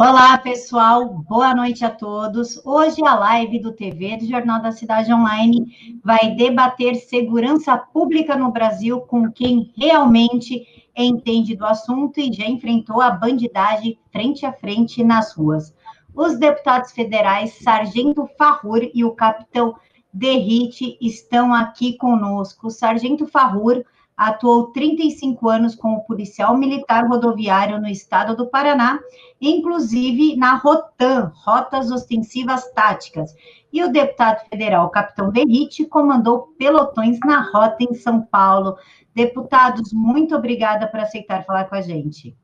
Olá, pessoal. Boa noite a todos. Hoje a live do TV do Jornal da Cidade Online vai debater segurança pública no Brasil com quem realmente entende do assunto e já enfrentou a bandidagem frente a frente nas ruas. Os deputados federais Sargento Farrur e o capitão Derrite estão aqui conosco. Sargento Farrur atuou 35 anos como policial militar rodoviário no estado do Paraná, inclusive na ROTAM, Rotas Ostensivas Táticas. E o deputado federal Capitão Derrite comandou pelotões na rota em São Paulo. Deputados, muito obrigada por aceitar falar com a gente.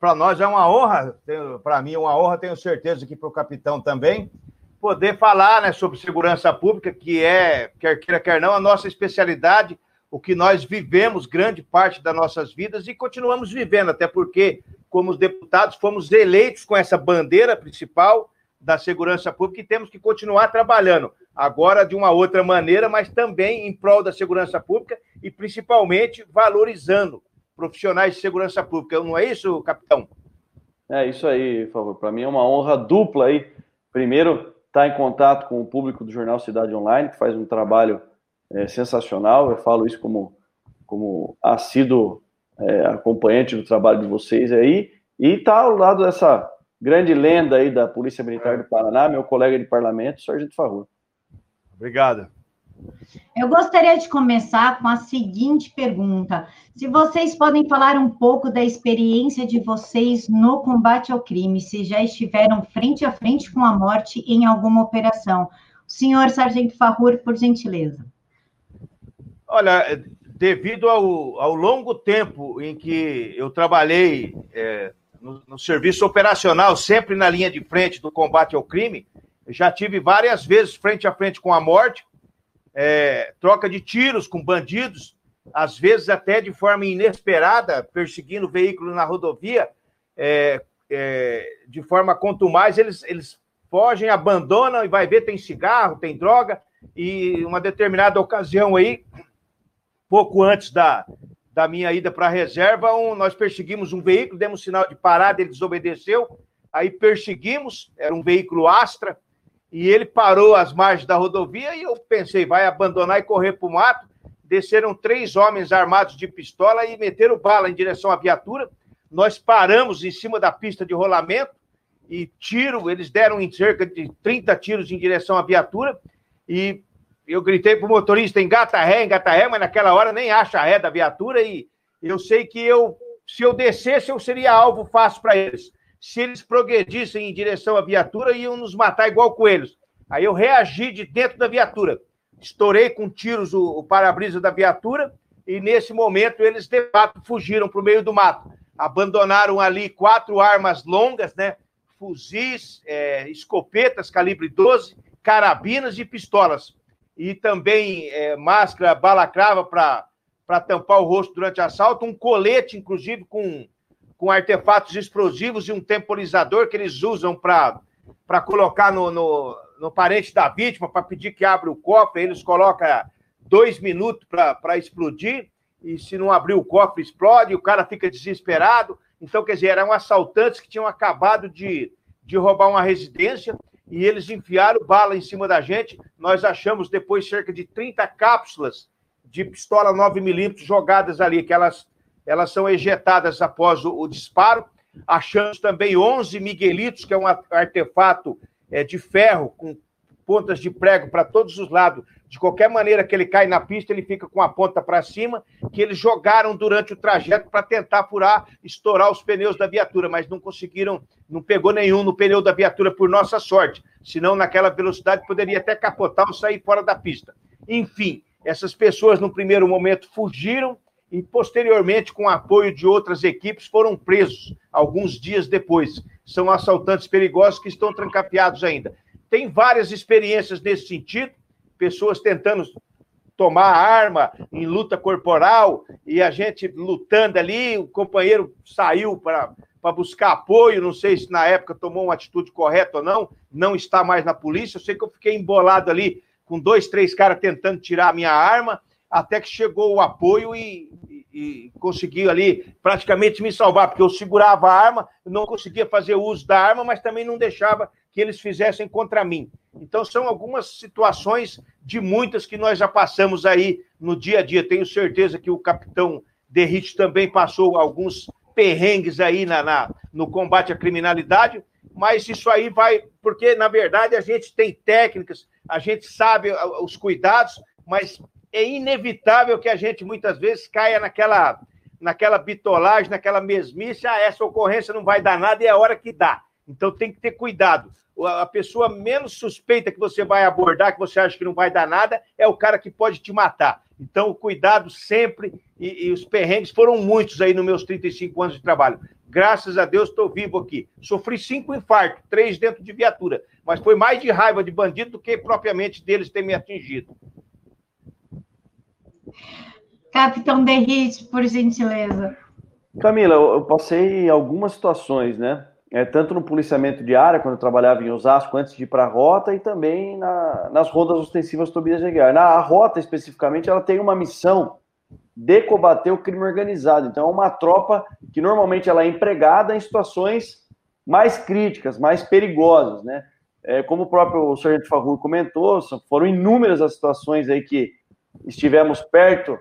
Para nós é uma honra, para mim é uma honra, tenho certeza que para o capitão também, poder falar né, sobre segurança pública, que é, quer queira, quer não, a nossa especialidade o que nós vivemos grande parte das nossas vidas e continuamos vivendo, até porque, como deputados, fomos eleitos com essa bandeira principal da segurança pública e temos que continuar trabalhando, agora de uma outra maneira, mas também em prol da segurança pública e principalmente valorizando profissionais de segurança pública. Não é isso, capitão? É isso aí, favor. Para mim é uma honra dupla aí. Primeiro, estar em contato com o público do Jornal Cidade Online, que faz um trabalho é, sensacional. Eu falo isso como, como assíduo é, acompanhante do trabalho de vocês aí. E está ao lado dessa grande lenda aí da Polícia Militar do Paraná, meu colega de parlamento, Sargento Farrur. Obrigado. Eu gostaria de começar com a seguinte pergunta: se vocês podem falar um pouco da experiência de vocês no combate ao crime, se já estiveram frente a frente com a morte em alguma operação. Senhor Sargento Farrur, por gentileza. Olha, devido ao, ao longo tempo em que eu trabalhei é, no, no, serviço operacional, sempre na linha de frente do combate ao crime, já tive várias vezes frente a frente com a morte, é, troca de tiros com bandidos, às vezes até de forma inesperada, perseguindo veículos na rodovia, é, é, de forma contumaz, eles, eles fogem, abandonam e vai ver, tem cigarro, tem droga, e uma determinada ocasião aí, pouco antes da, da minha ida para a reserva, um, nós perseguimos um veículo, demos sinal de parada, ele desobedeceu, aí perseguimos, era um veículo Astra, e ele parou às margens da rodovia e eu pensei, vai abandonar e correr para o mato. Desceram três homens armados de pistola e meteram bala em direção à viatura. Nós paramos em cima da pista de rolamento e tiro, eles deram em cerca de 30 tiros em direção à viatura e eu gritei pro motorista, engata ré, engata ré, mas naquela hora nem acha ré da viatura e eu sei que eu, se eu descesse, eu seria alvo fácil para eles. Se eles progredissem em direção à viatura, iam nos matar igual coelhos. Aí eu reagi de dentro da viatura. Estourei com tiros o, o para-brisa da viatura e nesse momento eles de fato fugiram para o meio do mato. Abandonaram ali quatro armas longas, né? Fuzis, é, escopetas calibre 12, carabinas e pistolas e também é, máscara balacrava para tampar o rosto durante assalto, um colete, inclusive, com, com artefatos explosivos e um temporizador que eles usam para colocar no, no, no, parente da vítima, para pedir que abra o cofre, eles colocam dois minutos para explodir, e se não abrir o cofre, explode, o cara fica desesperado. Então, quer dizer, eram assaltantes que tinham acabado de, de roubar uma residência, e eles enfiaram bala em cima da gente. Nós achamos depois cerca de 30 cápsulas de pistola 9mm jogadas ali, que elas, elas são ejetadas após o, o disparo. Achamos também 11 miguelitos, que é um artefato é, de ferro com pontas de prego para todos os lados. De qualquer maneira que ele cai na pista, ele fica com a ponta para cima, que eles jogaram durante o trajeto para tentar furar, estourar os pneus da viatura, mas não conseguiram, não pegou nenhum no pneu da viatura, por nossa sorte. Senão, naquela velocidade, poderia até capotar ou sair fora da pista. Enfim, essas pessoas, no primeiro momento, fugiram e, posteriormente, com o apoio de outras equipes, foram presos alguns dias depois. São assaltantes perigosos que estão trancafiados ainda. Tem várias experiências nesse sentido, pessoas tentando tomar arma em luta corporal e a gente lutando ali, o companheiro saiu para para buscar apoio, não sei se na época tomou uma atitude correta ou não, não está mais na polícia, eu sei que eu fiquei embolado ali com dois, três caras tentando tirar a minha arma, até que chegou o apoio e, e consegui ali praticamente me salvar, porque eu segurava a arma, não conseguia fazer uso da arma, mas também não deixava que eles fizessem contra mim. Então, são algumas situações de muitas que nós já passamos aí no dia a dia. Tenho certeza que o capitão Derrite também passou alguns perrengues aí na, na, no combate à criminalidade, mas isso aí vai, porque na verdade a gente tem técnicas, a gente sabe os cuidados, mas é inevitável que a gente muitas vezes caia naquela, naquela bitolagem, naquela mesmice, ah, essa ocorrência não vai dar nada e é a hora que dá. Então tem que ter cuidado. A pessoa menos suspeita que você vai abordar, que você acha que não vai dar nada, é o cara que pode te matar. Então, cuidado sempre, e, e os perrengues foram muitos aí nos meus 35 anos de trabalho. Graças a Deus estou vivo aqui. Sofri cinco infartos, três dentro de viatura, mas foi mais de raiva de bandido do que propriamente deles ter me atingido. Capitão Derrite, por gentileza. Camila, eu passei algumas situações, né? É, tanto no policiamento de área, quando eu trabalhava em Osasco, antes de ir para a rota, e também na, nas rondas ostensivas Tobias Reguer. Na rota, especificamente, ela tem uma missão de combater o crime organizado. Então, é uma tropa que normalmente ela é empregada em situações mais críticas, mais perigosas, né? É, como o próprio Sargento Favor comentou, foram inúmeras as situações aí que estivemos perto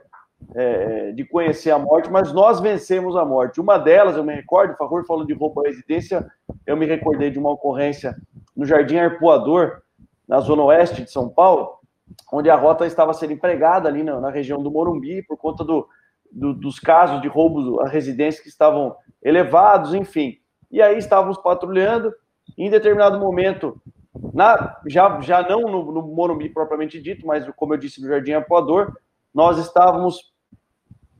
é, de conhecer a morte, mas nós vencemos a morte. Uma delas, eu me recordo, Favor falou de roubo à residência, eu me recordei de uma ocorrência no Jardim Arpoador, na zona oeste de São Paulo, onde a rota estava sendo empregada ali na, na região do Morumbi, por conta do, do, dos casos de roubo a residência que estavam elevados, enfim. E aí estávamos patrulhando, em determinado momento, na, já, já não no, no Morumbi propriamente dito, mas como eu disse, no Jardim Arpoador, nós estávamos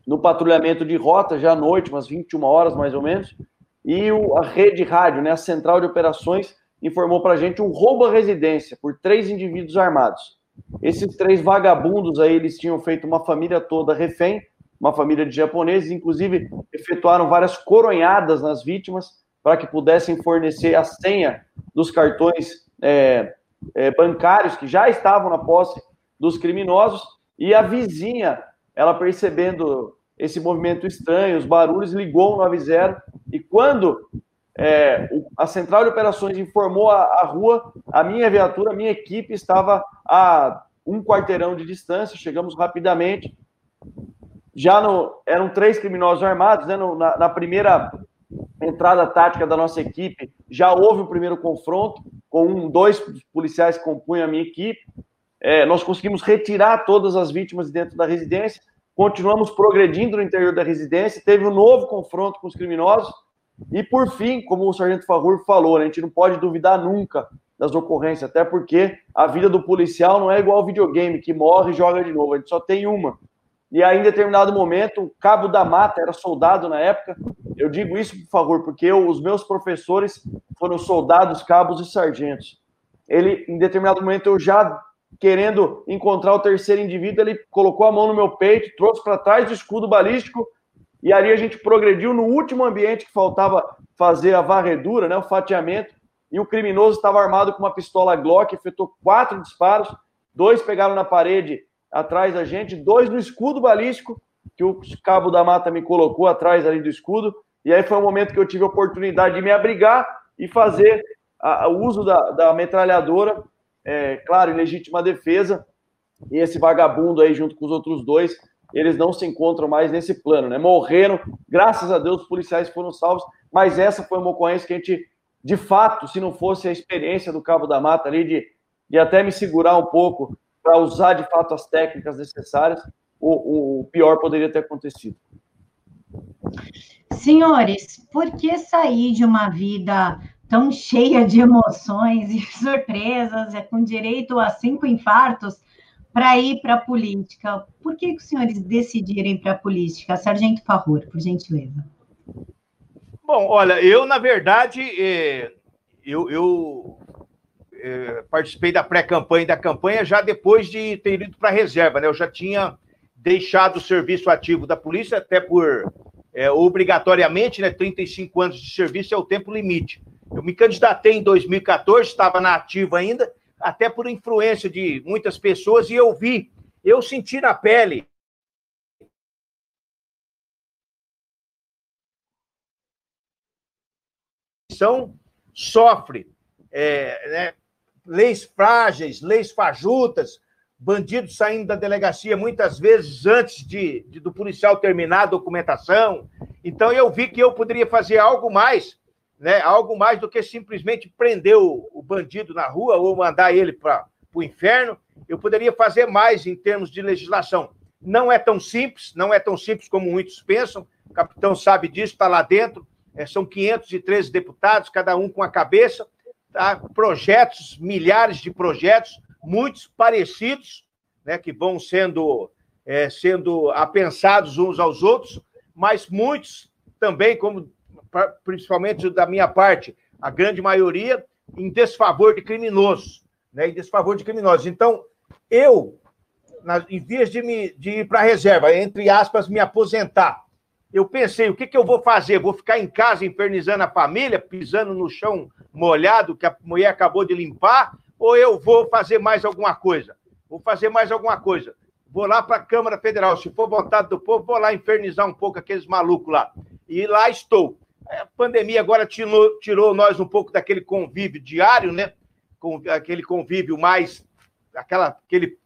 no patrulhamento de rota, já à noite, umas 21 horas mais ou menos, e o, a rede rádio, né, a central de operações, informou para a gente um roubo à residência por três indivíduos armados. Esses três vagabundos aí, eles tinham feito uma família toda refém, uma família de japoneses, inclusive efetuaram várias coronhadas nas vítimas para que pudessem fornecer a senha dos cartões é, é, bancários que já estavam na posse dos criminosos e a vizinha, ela percebendo esse movimento estranho, os barulhos, ligou o 90 e quando é, a central de operações informou a, a, rua, a minha viatura, a minha equipe estava a um quarteirão de distância, chegamos rapidamente. Já no, eram três criminosos armados, né? No, na, na, primeira entrada tática da nossa equipe, já houve o primeiro confronto com um, dois policiais que compunham a minha equipe. É, nós conseguimos retirar todas as vítimas dentro da residência, continuamos progredindo no interior da residência, teve um novo confronto com os criminosos, e por fim, como o Sargento Favor falou, né, a gente não pode duvidar nunca das ocorrências, até porque a vida do policial não é igual ao videogame, que morre e joga de novo, a gente só tem uma. E aí, em determinado momento, o Cabo da Mata era soldado na época. Eu digo isso, por favor, porque eu, os meus professores foram soldados, cabos e sargentos. Ele, em determinado momento, eu já querendo encontrar o terceiro indivíduo, ele colocou a mão no meu peito, trouxe para trás do escudo balístico, e ali a gente progrediu no último ambiente que faltava fazer a varredura, né, o fatiamento, e o criminoso estava armado com uma pistola Glock, efetuou quatro disparos, dois pegaram na parede atrás da gente, dois no escudo balístico, que o cabo da mata me colocou atrás ali do escudo, e aí foi o momento que eu tive a oportunidade de me abrigar e fazer o uso da, da metralhadora é, claro, em legítima defesa, e esse vagabundo aí, junto com os outros dois, eles não se encontram mais nesse plano, né? Morreram, graças a Deus, os policiais foram salvos, mas essa foi uma ocorrência que a gente, de fato, se não fosse a experiência do Cabo da Mata ali, de, de até me segurar um pouco para usar de fato as técnicas necessárias, o, o pior poderia ter acontecido. Senhores, por que sair de uma vida tão cheia de emoções e surpresas, é com direito a cinco infartos, para ir para a política. Por que, que os senhores decidirem para a política? Sargento Farrur, por gentileza. Bom, olha, eu, na verdade, é, eu, eu eh, participei da pré-campanha e da campanha já depois de ter ido para a reserva, né? Eu já tinha deixado o serviço ativo da polícia, até por é, obrigatoriamente, né? 35 anos de serviço é o tempo limite. Eu me candidatei em 2014, estava na ativa ainda, até por influência de muitas pessoas, e eu vi, eu senti na pele. Sofre, é, né, leis frágeis, leis fajutas, bandidos saindo da delegacia muitas vezes antes de, de, do policial terminar a documentação. Então eu vi que eu poderia fazer algo mais, né, algo mais do que simplesmente prender o, o bandido na rua ou mandar ele para o inferno. Eu poderia fazer mais em termos de legislação. Não é tão simples, não é tão simples como muitos pensam. O capitão sabe disso, está lá dentro. É, são 513 deputados, cada um com a cabeça. Tá? Projetos, milhares de projetos, muitos parecidos, né, que vão sendo, é, sendo apensados uns aos outros, mas muitos também, como principalmente da minha parte, a grande maioria, em desfavor de criminosos. Né, em desfavor de criminosos. Então, eu em vez de, me, de ir para a reserva, entre aspas, me aposentar, eu pensei, o que, que eu vou fazer? Vou ficar em casa infernizando a família, pisando no chão molhado que a mulher acabou de limpar, ou eu vou fazer mais alguma coisa? Vou fazer mais alguma coisa. Vou lá para a Câmara Federal. Se for vontade do povo, vou lá infernizar um pouco aqueles malucos lá. E lá estou. A pandemia agora tirou, tirou nós um pouco daquele convívio diário, né? Com aquele convívio mais aquela, aquele,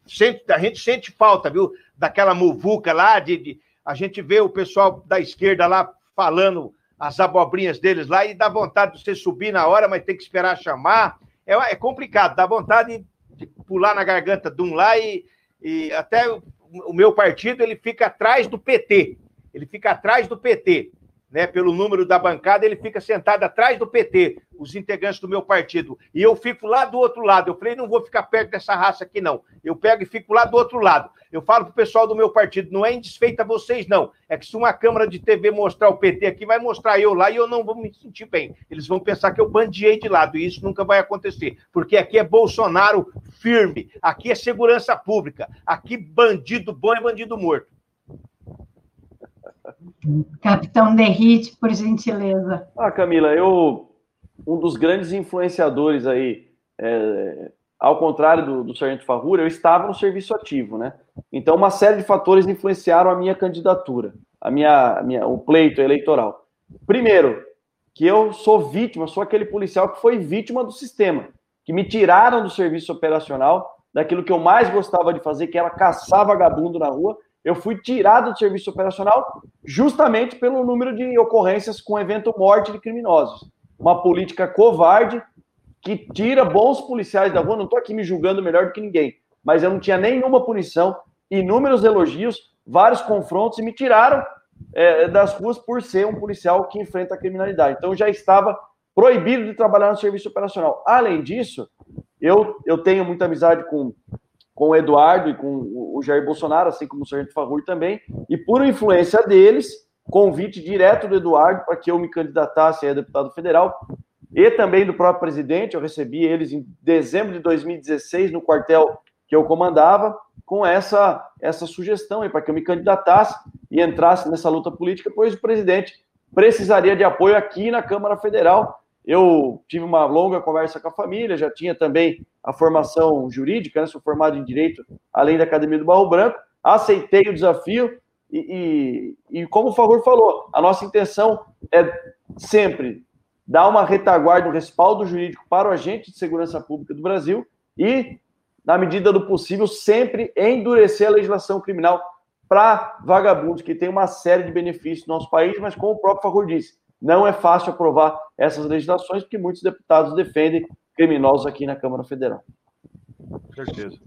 a gente sente falta, viu? Daquela muvuca lá, de, de, a gente vê o pessoal da esquerda lá falando as abobrinhas deles lá e dá vontade de você subir na hora, mas tem que esperar chamar. É, é complicado, dá vontade de pular na garganta de um lá e, e até o, o meu partido ele fica atrás do PT. Ele fica atrás do PT né, pelo número da bancada, ele fica sentado atrás do PT, os integrantes do meu partido. E eu fico lá do outro lado. Eu falei, não vou ficar perto dessa raça aqui, não. Eu pego e fico lá do outro lado. Eu falo pro pessoal do meu partido, não é indesfeita vocês, não. É que se uma câmara de TV mostrar o PT aqui, vai mostrar eu lá e eu não vou me sentir bem. Eles vão pensar que eu bandiei de lado, e isso nunca vai acontecer. Porque aqui é Bolsonaro firme, aqui é segurança pública, aqui bandido bom é bandido morto. Capitão Derrite, por gentileza. Ah, Camila, eu um dos grandes influenciadores aí, é, ao contrário do, do Sargento Farrura, eu estava no serviço ativo, né? Então, uma série de fatores influenciaram a minha candidatura, a minha, a minha, o pleito eleitoral. Primeiro, que eu sou vítima, sou aquele policial que foi vítima do sistema, que me tiraram do serviço operacional, daquilo que eu mais gostava de fazer, que era caçar vagabundo na rua, eu fui tirado do serviço operacional justamente pelo número de ocorrências com evento morte de criminosos. Uma política covarde que tira bons policiais da rua. Não estou aqui me julgando melhor do que ninguém, mas eu não tinha nenhuma punição, inúmeros elogios, vários confrontos e me tiraram é, das ruas por ser um policial que enfrenta a criminalidade. Então já estava proibido de trabalhar no serviço operacional. Além disso, eu, eu tenho muita amizade com com o Eduardo e com o Jair Bolsonaro, assim como o Sargento Favor também, e por influência deles, convite direto do Eduardo para que eu me candidatasse a deputado federal, e também do próprio presidente, eu recebi eles em dezembro de 2016 no quartel que eu comandava, com essa, essa sugestão para que eu me candidatasse e entrasse nessa luta política, pois o presidente precisaria de apoio aqui na Câmara Federal eu tive uma longa conversa com a família, já tinha também a formação jurídica, né? sou formado em Direito, além da Academia do Barro Branco, aceitei o desafio e, e, e como o Favor falou, a nossa intenção é sempre dar uma retaguarda, um respaldo jurídico para o agente de segurança pública do Brasil e, na medida do possível, sempre endurecer a legislação criminal para vagabundos, que tem uma série de benefícios no nosso país, mas como o próprio Favor disse, não é fácil aprovar essas legislações, porque muitos deputados defendem criminosos aqui na Câmara Federal. Com certeza.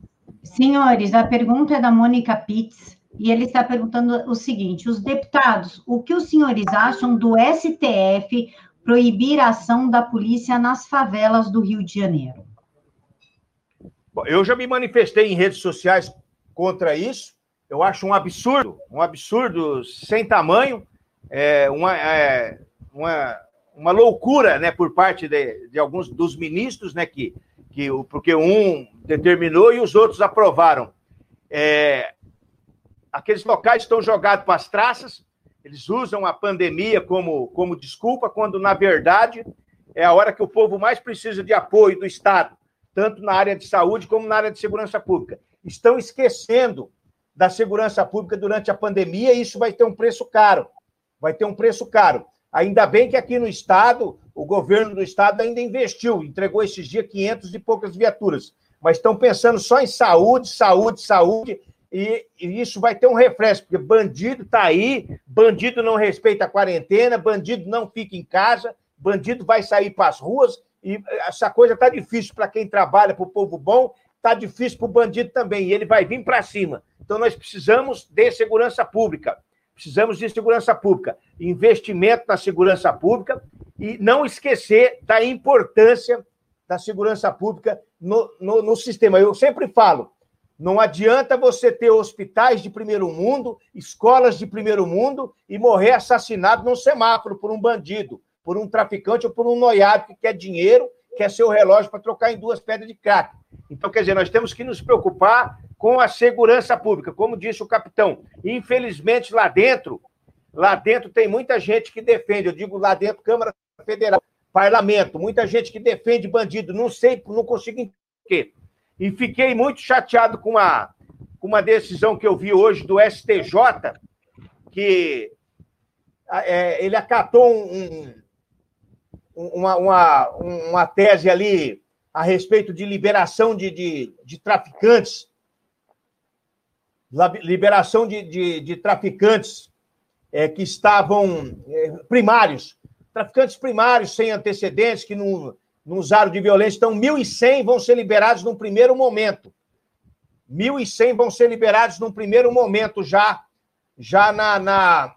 Senhores, a pergunta é da Mônica Pitts, e ele está perguntando o seguinte: os deputados, o que os senhores acham do STF proibir a ação da polícia nas favelas do Rio de Janeiro? Eu já me manifestei em redes sociais contra isso. Eu acho um absurdo, um absurdo sem tamanho. É, uma, é, uma, uma loucura né, por parte de, de alguns dos ministros, né, que, que, porque um determinou e os outros aprovaram. É, aqueles locais estão jogados para as traças, eles usam a pandemia como, como desculpa, quando, na verdade, é a hora que o povo mais precisa de apoio do Estado, tanto na área de saúde como na área de segurança pública. Estão esquecendo da segurança pública durante a pandemia e isso vai ter um preço caro. Vai ter um preço caro. Ainda bem que aqui no estado o governo do estado ainda investiu, entregou esses dias 500 e poucas viaturas, mas estão pensando só em saúde, saúde, saúde, e, e isso vai ter um refresco, porque bandido está aí, bandido não respeita a quarentena, bandido não fica em casa, bandido vai sair para as ruas, e essa coisa está difícil para quem trabalha, para o povo bom, está difícil para o bandido também, e ele vai vir para cima. Então, nós precisamos de segurança pública. Precisamos de segurança pública, investimento na segurança pública e não esquecer da importância da segurança pública no, no, no sistema. Eu sempre falo, não adianta você ter hospitais de primeiro mundo, escolas de primeiro mundo e morrer assassinado num semáforo por um bandido, por um traficante ou por um noiado que quer dinheiro, quer seu relógio para trocar em duas pedras de crack. Então, quer dizer, nós temos que nos preocupar com a segurança pública, como disse o capitão. Infelizmente, lá dentro, lá dentro tem muita gente que defende, eu digo lá dentro, Câmara Federal, Parlamento, muita gente que defende bandido, não sei, não consigo entender. E fiquei muito chateado com uma, com uma decisão que eu vi hoje do STJ, que é, ele acatou um, uma, uma, uma tese ali a respeito de liberação de, de, de traficantes, liberação de, de, de traficantes é, que estavam é, primários, traficantes primários sem antecedentes, que não, não usaram de violência. Então, 1.100 vão ser liberados num primeiro momento. 1.100 vão ser liberados num primeiro momento, já, já na, na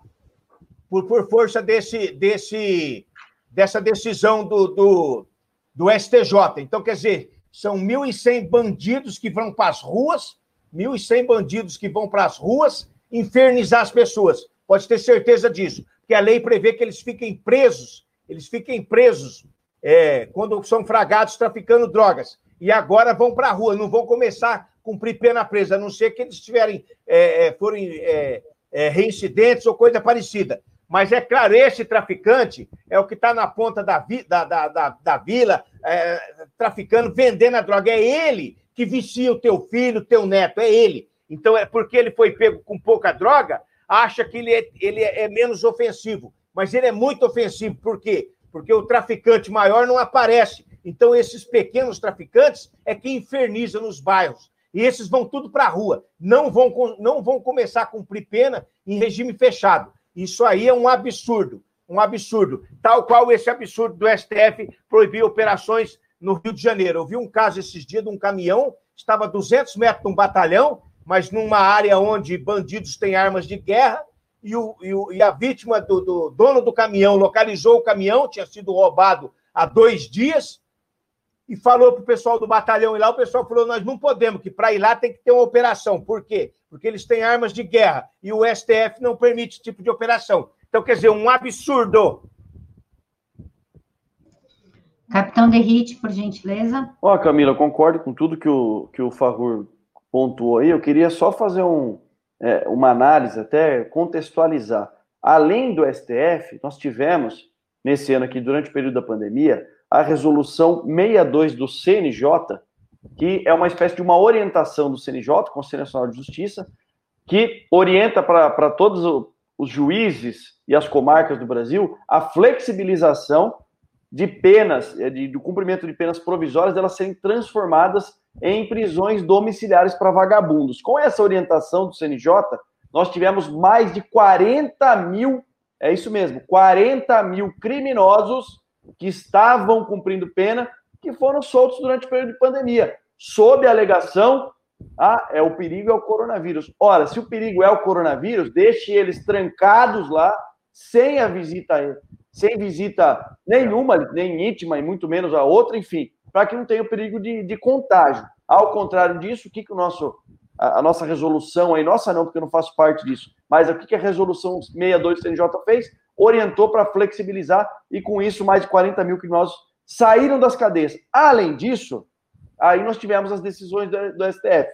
por, por força desse, desse, dessa decisão do, do, do STJ. Então, quer dizer, são 1.100 bandidos que vão para as ruas, 1.100 bandidos que vão para as ruas infernizar as pessoas. Pode ter certeza disso, porque a lei prevê que eles fiquem presos, eles fiquem presos é, quando são fragados traficando drogas. E agora vão para a rua, não vão começar a cumprir pena presa, a não ser que eles tiverem, é, é forem é, é, reincidentes ou coisa parecida. Mas é claro, esse traficante é o que está na ponta da, vi, da, da, da, da vila, é, traficando, vendendo a droga. É ele que vicia o teu filho, teu neto, é ele. Então, é porque ele foi pego com pouca droga, acha que ele é, ele é menos ofensivo. Mas ele é muito ofensivo. Por quê? Porque o traficante maior não aparece. Então, esses pequenos traficantes é que infernizam nos bairros. E esses vão tudo para a rua. Não vão, não vão começar a cumprir pena em regime fechado. Isso aí é um absurdo, um absurdo. Tal qual esse absurdo do STF proibir operações no Rio de Janeiro. Eu vi um caso esses dias de um caminhão, estava a 200 metros de um batalhão, mas numa área onde bandidos têm armas de guerra, e, o, e, o, e a vítima do, do dono do caminhão localizou o caminhão, tinha sido roubado há dois dias, e falou para o pessoal do batalhão ir lá, o pessoal falou: nós não podemos, que para ir lá tem que ter uma operação. Por quê? Porque eles têm armas de guerra e o STF não permite esse tipo de operação. Então, quer dizer, um absurdo. Capitão Derrite, por gentileza. Ó, oh, Camila, concordo com tudo que o, que o Favor pontuou aí. Eu queria só fazer um, é, uma análise, até contextualizar. Além do STF, nós tivemos, nesse ano aqui, durante o período da pandemia, a resolução 62 do CNJ, que é uma espécie de uma orientação do CNJ, Conselho Nacional de Justiça, que orienta para todos os juízes e as comarcas do Brasil a flexibilização de penas, é, de, do cumprimento de penas provisórias, elas serem transformadas em prisões domiciliares para vagabundos. Com essa orientação do CNJ, nós tivemos mais de 40 mil, é isso mesmo, 40 mil criminosos que estavam cumprindo pena que foram soltos durante o período de pandemia, sob a alegação ah, é o perigo é o coronavírus. Ora, se o perigo é o coronavírus, deixe eles trancados lá, sem a visita, sem visita nenhuma, nem íntima, e muito menos a outra, enfim, para que não tenha o perigo de, de contágio. Ao contrário disso, o que, que o nosso, a, a, nossa resolução aí, nossa não, porque eu não faço parte disso, mas o que, que a resolução 62 do CNJ fez? Orientou para flexibilizar e com isso mais de 40 mil criminosos saíram das cadeias. Além disso, aí nós tivemos as decisões do, do STF.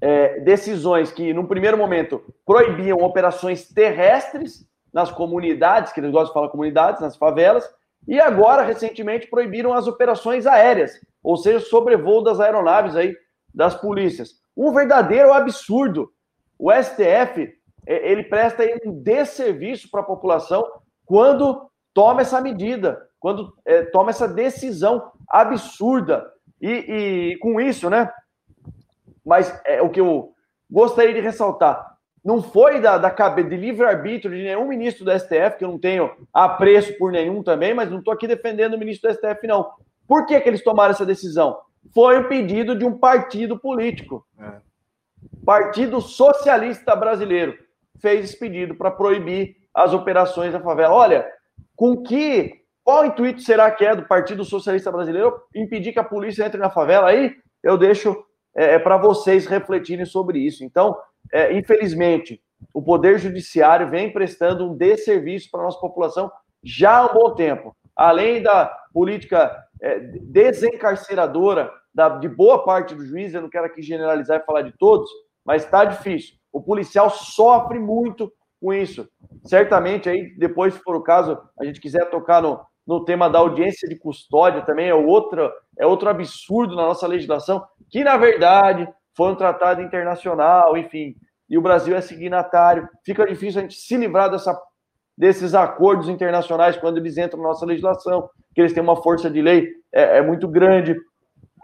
É, decisões que, num primeiro momento, proibiam operações terrestres nas comunidades, que eles gostam de falar comunidades, nas favelas, e agora, recentemente, proibiram as operações aéreas, ou seja, sobrevoo das aeronaves aí das polícias. Um verdadeiro absurdo. O STF, é, ele presta um desserviço para a população quando toma essa medida, quando é, toma essa decisão absurda. E, e com isso, né? Mas é o que eu gostaria de ressaltar. Não foi da, da cabeça de livre-arbítrio de nenhum ministro do STF, que eu não tenho apreço por nenhum também, mas não estou aqui defendendo o ministro do STF, não. Por que, que eles tomaram essa decisão? Foi o pedido de um partido político. É. Partido Socialista Brasileiro fez esse pedido para proibir as operações da favela. Olha, com que. Qual intuito será que é do Partido Socialista Brasileiro impedir que a polícia entre na favela? Aí eu deixo é, é para vocês refletirem sobre isso. Então, é, infelizmente, o Poder Judiciário vem prestando um desserviço para a nossa população já há um bom tempo. Além da política é, desencarceradora da, de boa parte do juiz, eu não quero aqui generalizar e falar de todos, mas está difícil. O policial sofre muito com isso. Certamente, aí, depois, se for o caso, a gente quiser tocar no, no tema da audiência de custódia também, é outro, é outro absurdo na nossa legislação, que, na verdade, foi um tratado internacional, enfim, e o Brasil é signatário. Fica difícil a gente se livrar dessa, desses acordos internacionais quando eles entram na nossa legislação, que eles têm uma força de lei é, é muito grande.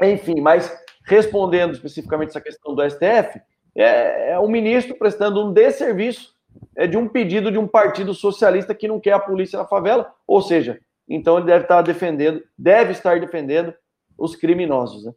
Enfim, mas respondendo especificamente essa questão do STF, é, é um ministro prestando um desserviço é, de um pedido de um partido socialista que não quer a polícia na favela, ou seja, então ele deve estar defendendo, deve estar defendendo os criminosos. Né?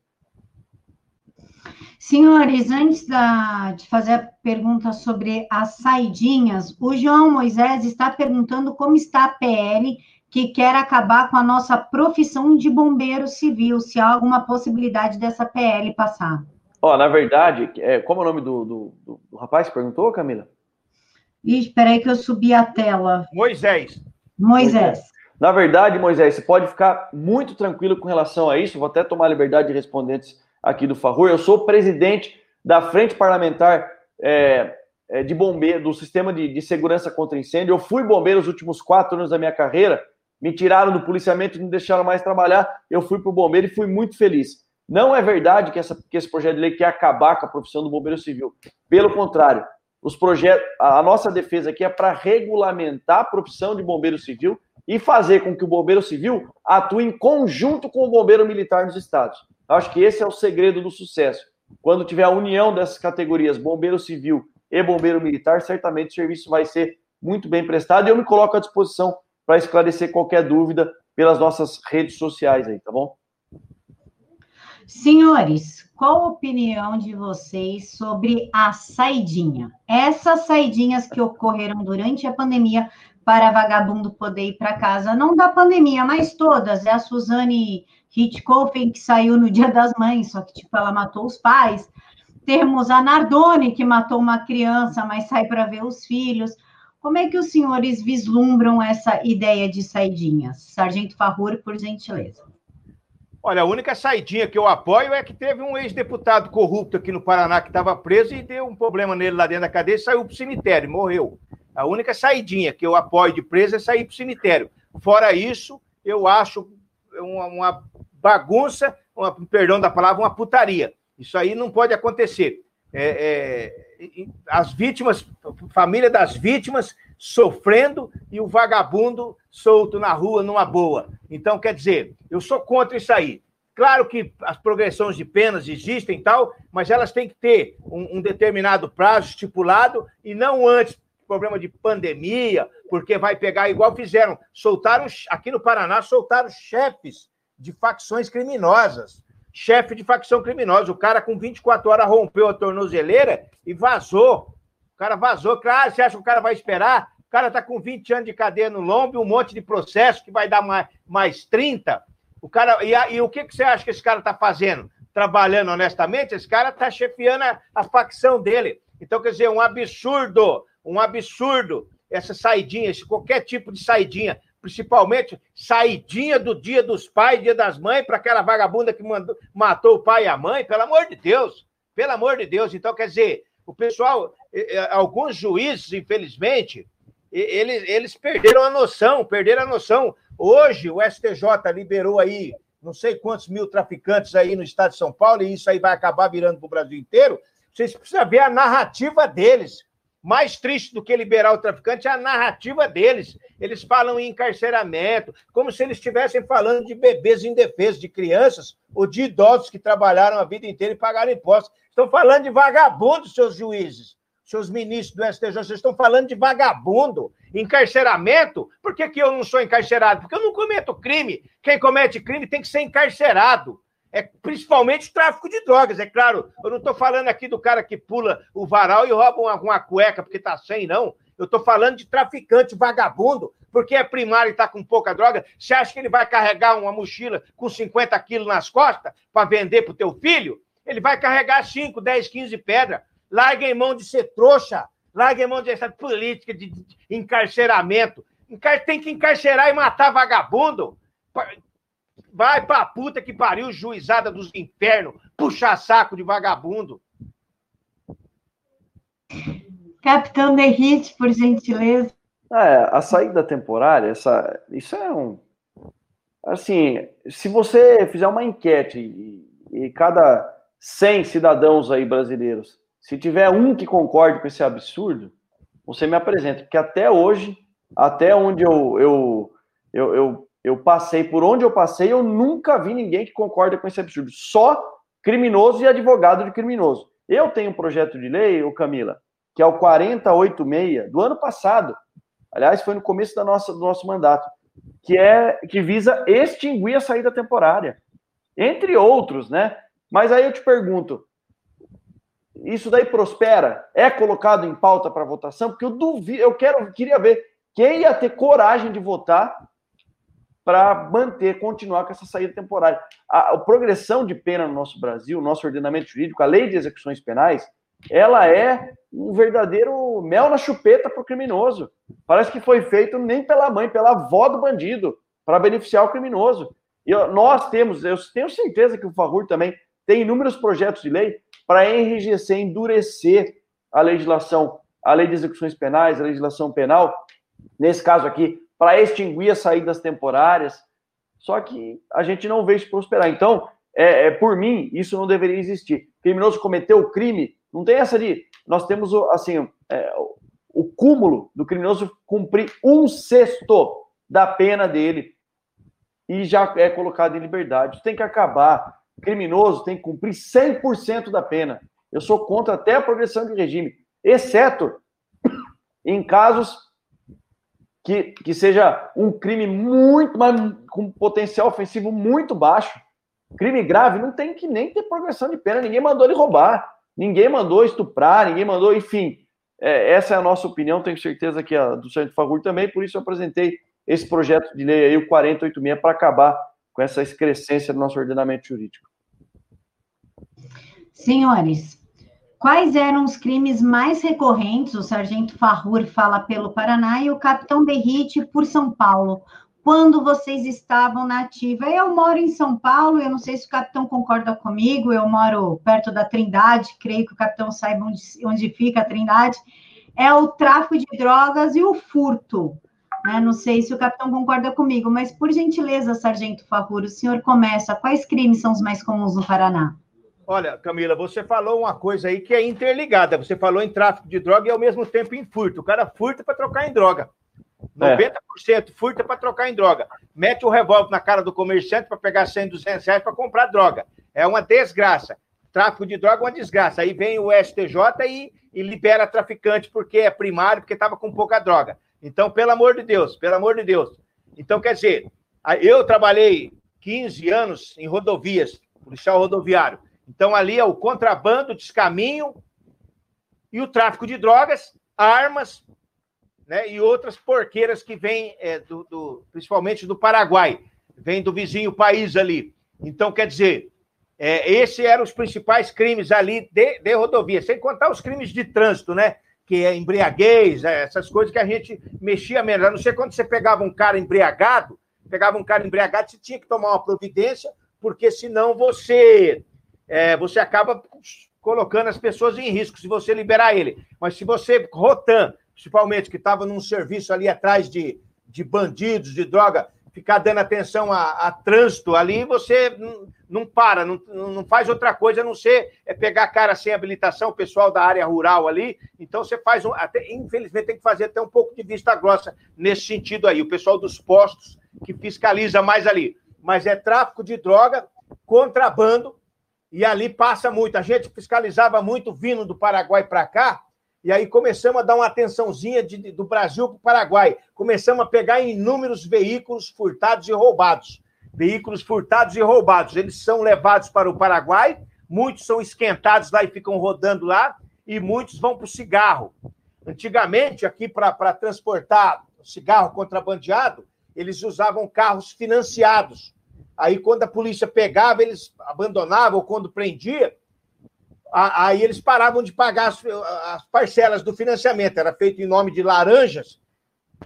Senhores, antes da, de fazer a pergunta sobre as saidinhas, o João Moisés está perguntando como está a PL que quer acabar com a nossa profissão de bombeiro civil, se há alguma possibilidade dessa PL passar. Ó, oh, na verdade, é, como é o nome do, do, do, do rapaz que perguntou, Camila? Ih, espera aí que eu subi a tela. Moisés. Moisés. Na verdade, Moisés, você pode ficar muito tranquilo com relação a isso. Vou até tomar a liberdade de responder aqui do Farrur. Eu sou presidente da Frente Parlamentar é, é, de Bombeiro, do Sistema de, de, Segurança contra Incêndio. Eu fui bombeiro os últimos quatro anos da minha carreira. Me tiraram do policiamento, não deixaram mais trabalhar. Eu fui para o bombeiro e fui muito feliz. Não é verdade que, essa, que esse projeto de lei quer acabar com a profissão do bombeiro civil. Pelo contrário, os projetos, a nossa defesa aqui é para regulamentar a profissão de bombeiro civil e fazer com que o bombeiro civil atue em conjunto com o bombeiro militar nos estados. Acho que esse é o segredo do sucesso. Quando tiver a união dessas categorias, bombeiro civil e bombeiro militar, certamente o serviço vai ser muito bem prestado e eu me coloco à disposição para esclarecer qualquer dúvida pelas nossas redes sociais aí, tá bom? Senhores, qual a opinião de vocês sobre a saidinha? Essas saidinhas que ocorreram durante a pandemia para vagabundo poder ir para casa, não da pandemia, mas todas. É a Suzane Hitchcock, que saiu no Dia das Mães, só que, tipo, ela matou os pais. Temos a Nardone, que matou uma criança, mas sai para ver os filhos. Como é que os senhores vislumbram essa ideia de saidinhas? Sargento Farrur, por gentileza. Olha, a única saidinha que eu apoio é que teve um ex-deputado corrupto aqui no Paraná que estava preso e deu um problema nele lá dentro da cadeia e saiu para o cemitério, morreu. A única saidinha que eu apoio de preso é sair para o cemitério. Fora isso, eu acho uma, uma bagunça, uma, perdão da palavra, uma putaria. Isso aí não pode acontecer. É, é, as vítimas, família das vítimas sofrendo e o vagabundo solto na rua numa boa. Então, quer dizer, eu sou contra isso aí. Claro que as progressões de penas existem e tal, mas elas têm que ter um, um determinado prazo estipulado e não antes problema de pandemia, porque vai pegar igual fizeram. Soltaram, aqui no Paraná, soltaram chefes de facções criminosas. Chefe de facção criminosa. O cara com 24 horas rompeu a tornozeleira e vazou. O cara vazou. Claro, você acha que o cara vai esperar? cara está com 20 anos de cadeia no lombo, um monte de processo que vai dar mais, mais 30. O cara, e, e o que, que você acha que esse cara está fazendo? Trabalhando honestamente? Esse cara está chefiando a, a facção dele. Então, quer dizer, um absurdo, um absurdo essa saidinha, esse qualquer tipo de saidinha, principalmente saidinha do dia dos pais, dia das mães, para aquela vagabunda que mandou, matou o pai e a mãe, pelo amor de Deus, pelo amor de Deus. Então, quer dizer, o pessoal, alguns juízes, infelizmente, eles, eles perderam a noção, perderam a noção. Hoje o STJ liberou aí não sei quantos mil traficantes aí no estado de São Paulo, e isso aí vai acabar virando para o Brasil inteiro. Vocês precisam ver a narrativa deles. Mais triste do que liberar o traficante é a narrativa deles. Eles falam em encarceramento, como se eles estivessem falando de bebês indefesos, de crianças ou de idosos que trabalharam a vida inteira e pagaram impostos. Estão falando de vagabundos, seus juízes, seus ministros do STJ. Vocês estão falando de vagabundo, encarceramento. Por que, que eu não sou encarcerado? Porque eu não cometo crime. Quem comete crime tem que ser encarcerado é principalmente tráfico de drogas, é claro. Eu não estou falando aqui do cara que pula o varal e rouba uma, uma cueca porque está sem, não. Eu estou falando de traficante vagabundo, porque é primário e está com pouca droga. Você acha que ele vai carregar uma mochila com 50 quilos nas costas para vender para o teu filho? Ele vai carregar 5, 10, 15 pedras. Larga em mão de ser trouxa. Larga em mão dessa política de encarceramento. Tem que encarcerar e matar vagabundo. Vai pra puta que pariu, juizada dos infernos, puxar saco de vagabundo. Capitão Derrite, por gentileza. É, a saída temporária, essa, isso é um. Assim, se você fizer uma enquete e, e cada 100 cidadãos aí brasileiros, se tiver um que concorde com esse absurdo, você me apresenta. Porque até hoje, até onde eu, eu, eu, eu eu passei por onde eu passei, eu nunca vi ninguém que concorda com esse absurdo. Só criminoso e advogado de criminoso. Eu tenho um projeto de lei, o Camila, que é o 4086 do ano passado. Aliás, foi no começo da nossa, do nosso mandato, que é que visa extinguir a saída temporária, entre outros, né? Mas aí eu te pergunto, isso daí prospera? É colocado em pauta para votação? Porque eu duvido, eu quero, queria ver quem ia ter coragem de votar para manter, continuar com essa saída temporária. A, a, progressão de pena no nosso Brasil, nosso ordenamento jurídico, a lei de execuções penais, ela é um verdadeiro mel na chupeta para o criminoso. Parece que foi feito nem pela mãe, pela avó do bandido, para beneficiar o criminoso. E nós temos, eu tenho certeza que o Favor também tem inúmeros projetos de lei para enrijecer, endurecer a legislação, a lei de execuções penais, a legislação penal. Nesse caso aqui, para extinguir as saídas temporárias. Só que a gente não vê isso prosperar. Então, é, é, por mim, isso não deveria existir. Criminoso cometeu o crime, não tem essa de. Nós temos assim é, o cúmulo do criminoso cumprir um sexto da pena dele e já é colocado em liberdade. Isso tem que acabar. O criminoso tem que cumprir 100% da pena. Eu sou contra até a progressão de regime, exceto em casos que, que seja um crime muito, mas com potencial ofensivo muito baixo. Crime grave não tem que nem ter progressão de pena. Ninguém mandou ele roubar, ninguém mandou estuprar, ninguém mandou, enfim. É, essa é a nossa opinião, tenho certeza que a do Santo Fagur também, por isso eu apresentei esse projeto de lei aí, o 486, para acabar com essa excrescência do nosso ordenamento jurídico. Senhores, Quais eram os crimes mais recorrentes? O sargento Farrur fala pelo Paraná e o capitão Berrite por São Paulo. Quando vocês estavam na ativa? Eu moro em São Paulo, eu não sei se o capitão concorda comigo, eu moro perto da Trindade, creio que o capitão saiba onde, onde fica a Trindade. É o tráfico de drogas e o furto. Né? Não sei se o capitão concorda comigo, mas por gentileza, sargento Farrur, o senhor começa. Quais crimes são os mais comuns no Paraná? Olha, Camila, você falou uma coisa aí que é interligada. Você falou em tráfico de droga e ao mesmo tempo em furto. O cara furta para trocar em droga. 90% é. furta para trocar em droga. Mete o revólver na cara do comerciante para pegar 100, 200 reais para comprar droga. É uma desgraça. Tráfico de droga é uma desgraça. Aí vem o STJ e, e libera traficante porque é primário, porque estava com pouca droga. Então, pelo amor de Deus, pelo amor de Deus. Então, quer dizer, eu trabalhei 15 anos em rodovias, policial rodoviário. Então, ali é o contrabando, descaminho e o tráfico de drogas, armas né, e outras porqueiras que vêm, é, do, do, principalmente do Paraguai, vem do vizinho país ali. Então, quer dizer, é, esses eram os principais crimes ali de, de rodovia, sem contar os crimes de trânsito, né? Que é embriaguez, é, essas coisas que a gente mexia menos. A não ser quando você pegava um cara embriagado, pegava um cara embriagado, você tinha que tomar uma providência, porque senão você é, você acaba colocando as pessoas em risco se você liberar ele. Mas se você, Rotan, principalmente, que estava num serviço ali atrás de, de bandidos, de droga, ficar dando atenção a, a trânsito ali, você não, para, não, não faz outra coisa a não ser é pegar cara sem habilitação, o pessoal da área rural ali. Então você faz um. Até, infelizmente, tem que fazer até um pouco de vista grossa nesse sentido aí. O pessoal dos postos que fiscaliza mais ali. Mas é tráfico de droga, contrabando, e ali passa muito. A gente fiscalizava muito vindo do Paraguai para cá, e aí começamos a dar uma atençãozinha de, do Brasil para o Paraguai. Começamos a pegar inúmeros veículos furtados e roubados. Veículos furtados e roubados. Eles são levados para o Paraguai, muitos são esquentados lá e ficam rodando lá, e muitos vão para o cigarro. Antigamente, aqui para transportar cigarro contrabandeado, eles usavam carros financiados. Aí, quando a polícia pegava, eles abandonavam, ou quando prendia, aí eles paravam de pagar as, as, parcelas do financiamento, era feito em nome de laranjas,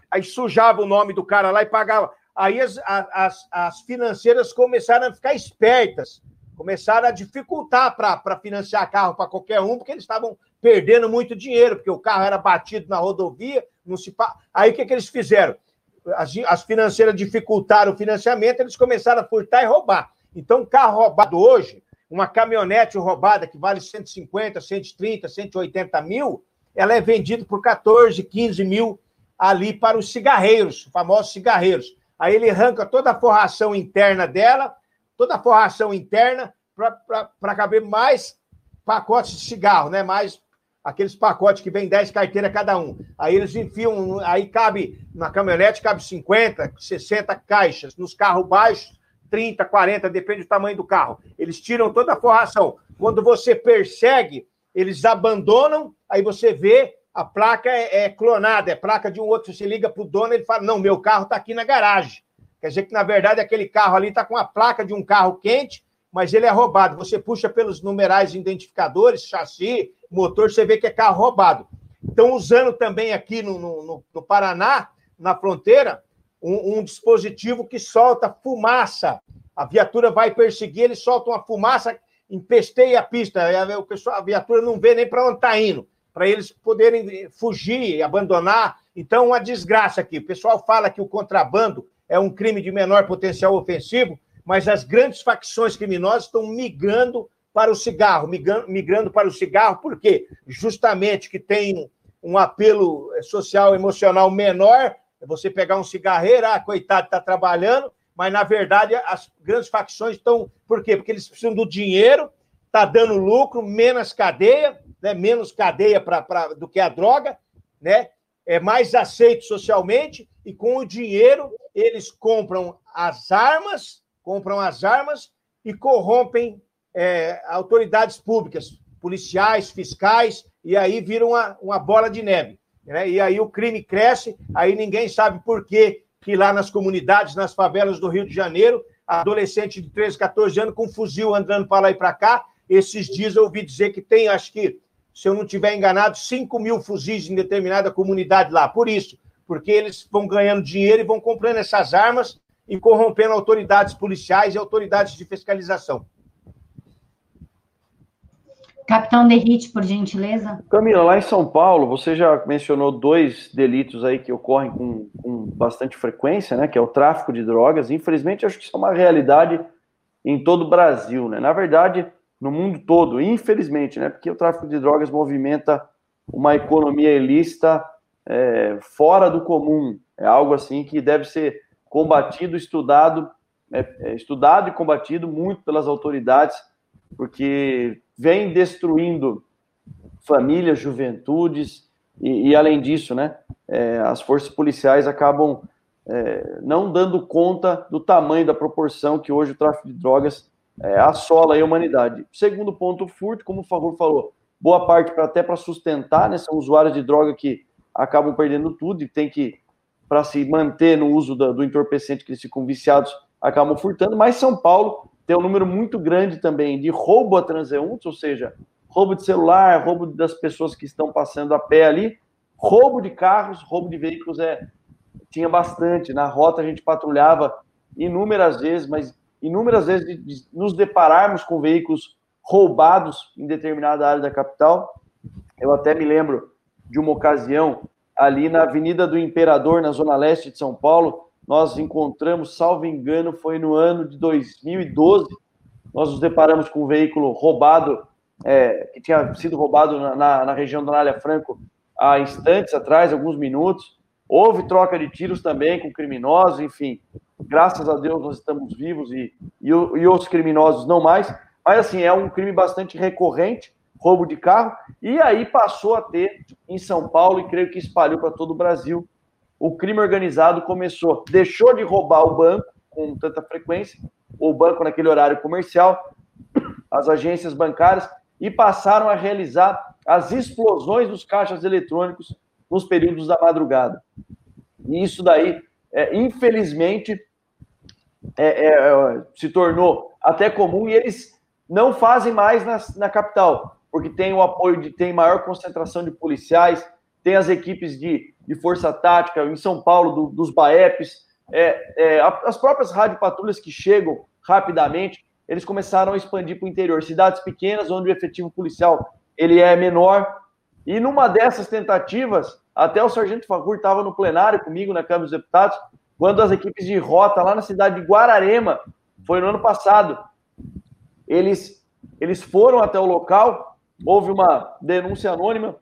aí sujava o nome do cara lá e pagava. Aí as, as, as financeiras começaram a ficar espertas, começaram a dificultar para financiar carro para qualquer um, porque eles estavam perdendo muito dinheiro, porque o carro era batido na rodovia, não se Aí o que, que eles fizeram? As, as financeiras dificultaram o financiamento, eles começaram a furtar e roubar. Então, carro roubado hoje, uma caminhonete roubada que vale 150, 130, 180 mil, ela é vendida por 14, 15 mil ali para os cigarreiros, famosos cigarreiros. Aí ele arranca toda a forração interna dela, toda a forração interna, para caber mais pacotes de cigarro, né? Mais aqueles pacotes que vem 10 carteiras cada um. Aí eles enfiam, aí cabe, na caminhonete cabe 50, 60 caixas, nos carros baixos 30, 40, depende do tamanho do carro. Eles tiram toda a forração. Quando você persegue, eles abandonam, aí você vê a placa é, é clonada, é placa de um outro. Você liga para o dono, ele fala: Não, meu carro está aqui na garagem. Quer dizer que, na verdade, aquele carro ali está com a placa de um carro quente, mas ele é roubado. Você puxa pelos numerais identificadores, chassi, motor, você vê que é carro roubado. Então, usando também aqui no, no, no Paraná, na fronteira, um, um dispositivo que solta fumaça. A viatura vai perseguir, ele solta uma fumaça, empesteia a pista. O pessoal, a viatura não vê nem para onde está indo, para eles poderem fugir, abandonar. Então, uma desgraça aqui. O pessoal fala que o contrabando é um crime de menor potencial ofensivo, mas as grandes facções criminosas estão migrando para o cigarro, migrando, para o cigarro, por quê? Justamente que tem um apelo social, emocional menor, é você pegar um cigarreiro, ah, coitado, está trabalhando, mas na verdade as grandes facções estão. Por quê? Porque eles precisam do dinheiro, está dando lucro, menos cadeia, né? menos cadeia pra, pra, do que a droga, né? é mais aceito socialmente, e com o dinheiro eles compram as armas, compram as armas e corrompem é, autoridades públicas, policiais, fiscais, e aí viram uma, uma bola de neve né? e aí o crime cresce, aí ninguém sabe por quê que lá nas comunidades, nas favelas do Rio de Janeiro, adolescente de 13, 14 anos com fuzil andando para lá e para cá. Esses dias eu ouvi dizer que tem, acho que, se eu não estiver enganado, 5 mil fuzis em determinada comunidade lá. Por isso, porque eles vão ganhando dinheiro e vão comprando essas armas e corrompendo autoridades policiais e autoridades de fiscalização. Capitão Derrite, por gentileza. Camila, lá em São Paulo, você já mencionou dois delitos aí que ocorrem com, com, bastante frequência, né? Que é o tráfico de drogas. Infelizmente, acho que isso é uma realidade em todo o Brasil, né? Na verdade, no mundo todo, infelizmente, né? Porque o tráfico de drogas movimenta uma economia ilícita é, fora do comum. É algo assim que deve ser combatido, estudado, é, é, estudado e combatido muito pelas autoridades, porque vem destruindo famílias, juventudes, e, e além disso, né, é, as forças policiais acabam é, não dando conta do tamanho, da proporção que hoje o tráfico de drogas é, assola a humanidade. Segundo ponto, o furto, como o Favor falou, boa parte pra, até para sustentar, né, são usuários de droga que acabam perdendo tudo e tem que, para se manter no uso do, do entorpecente que eles ficam viciados, acabam furtando, mas São Paulo tem um número muito grande também de roubo a transeuntes, ou seja, roubo de celular, roubo das pessoas que estão passando a pé ali, roubo de carros, roubo de veículos é tinha bastante. Na rota a gente patrulhava inúmeras vezes, mas inúmeras vezes de, de nos depararmos com veículos roubados em determinada área da capital. Eu até me lembro de uma ocasião ali na Avenida do Imperador, na zona leste de São Paulo, nós encontramos, salvo engano, foi no ano de 2012, nós nos deparamos com um veículo roubado, é, que tinha sido roubado na, na, na região do Anália Franco há instantes atrás, alguns minutos. Houve troca de tiros também com criminosos, enfim. Graças a Deus nós estamos vivos e, e, e os criminosos não mais. Mas, assim, é um crime bastante recorrente, roubo de carro. E aí passou a ter em São Paulo e creio que espalhou para todo o Brasil. O crime organizado começou, deixou de roubar o banco com tanta frequência, o banco naquele horário comercial, as agências bancárias, e passaram a realizar as explosões dos caixas eletrônicos nos períodos da madrugada. E isso daí, é, infelizmente, é, é, é, se tornou até comum e eles não fazem mais na, na capital, porque tem o apoio de tem maior concentração de policiais, tem as equipes de, de força tática em São Paulo do, dos BAEPs, é, é, as próprias rádio patrulhas que chegam rapidamente, eles começaram a expandir para o interior, cidades pequenas onde o efetivo policial ele é menor. E numa dessas tentativas, até o Sargento Fagur estava no plenário comigo na Câmara dos Deputados, quando as equipes de rota lá na cidade de Guararema, foi no ano passado, eles, eles foram até o local, houve uma denúncia anônima,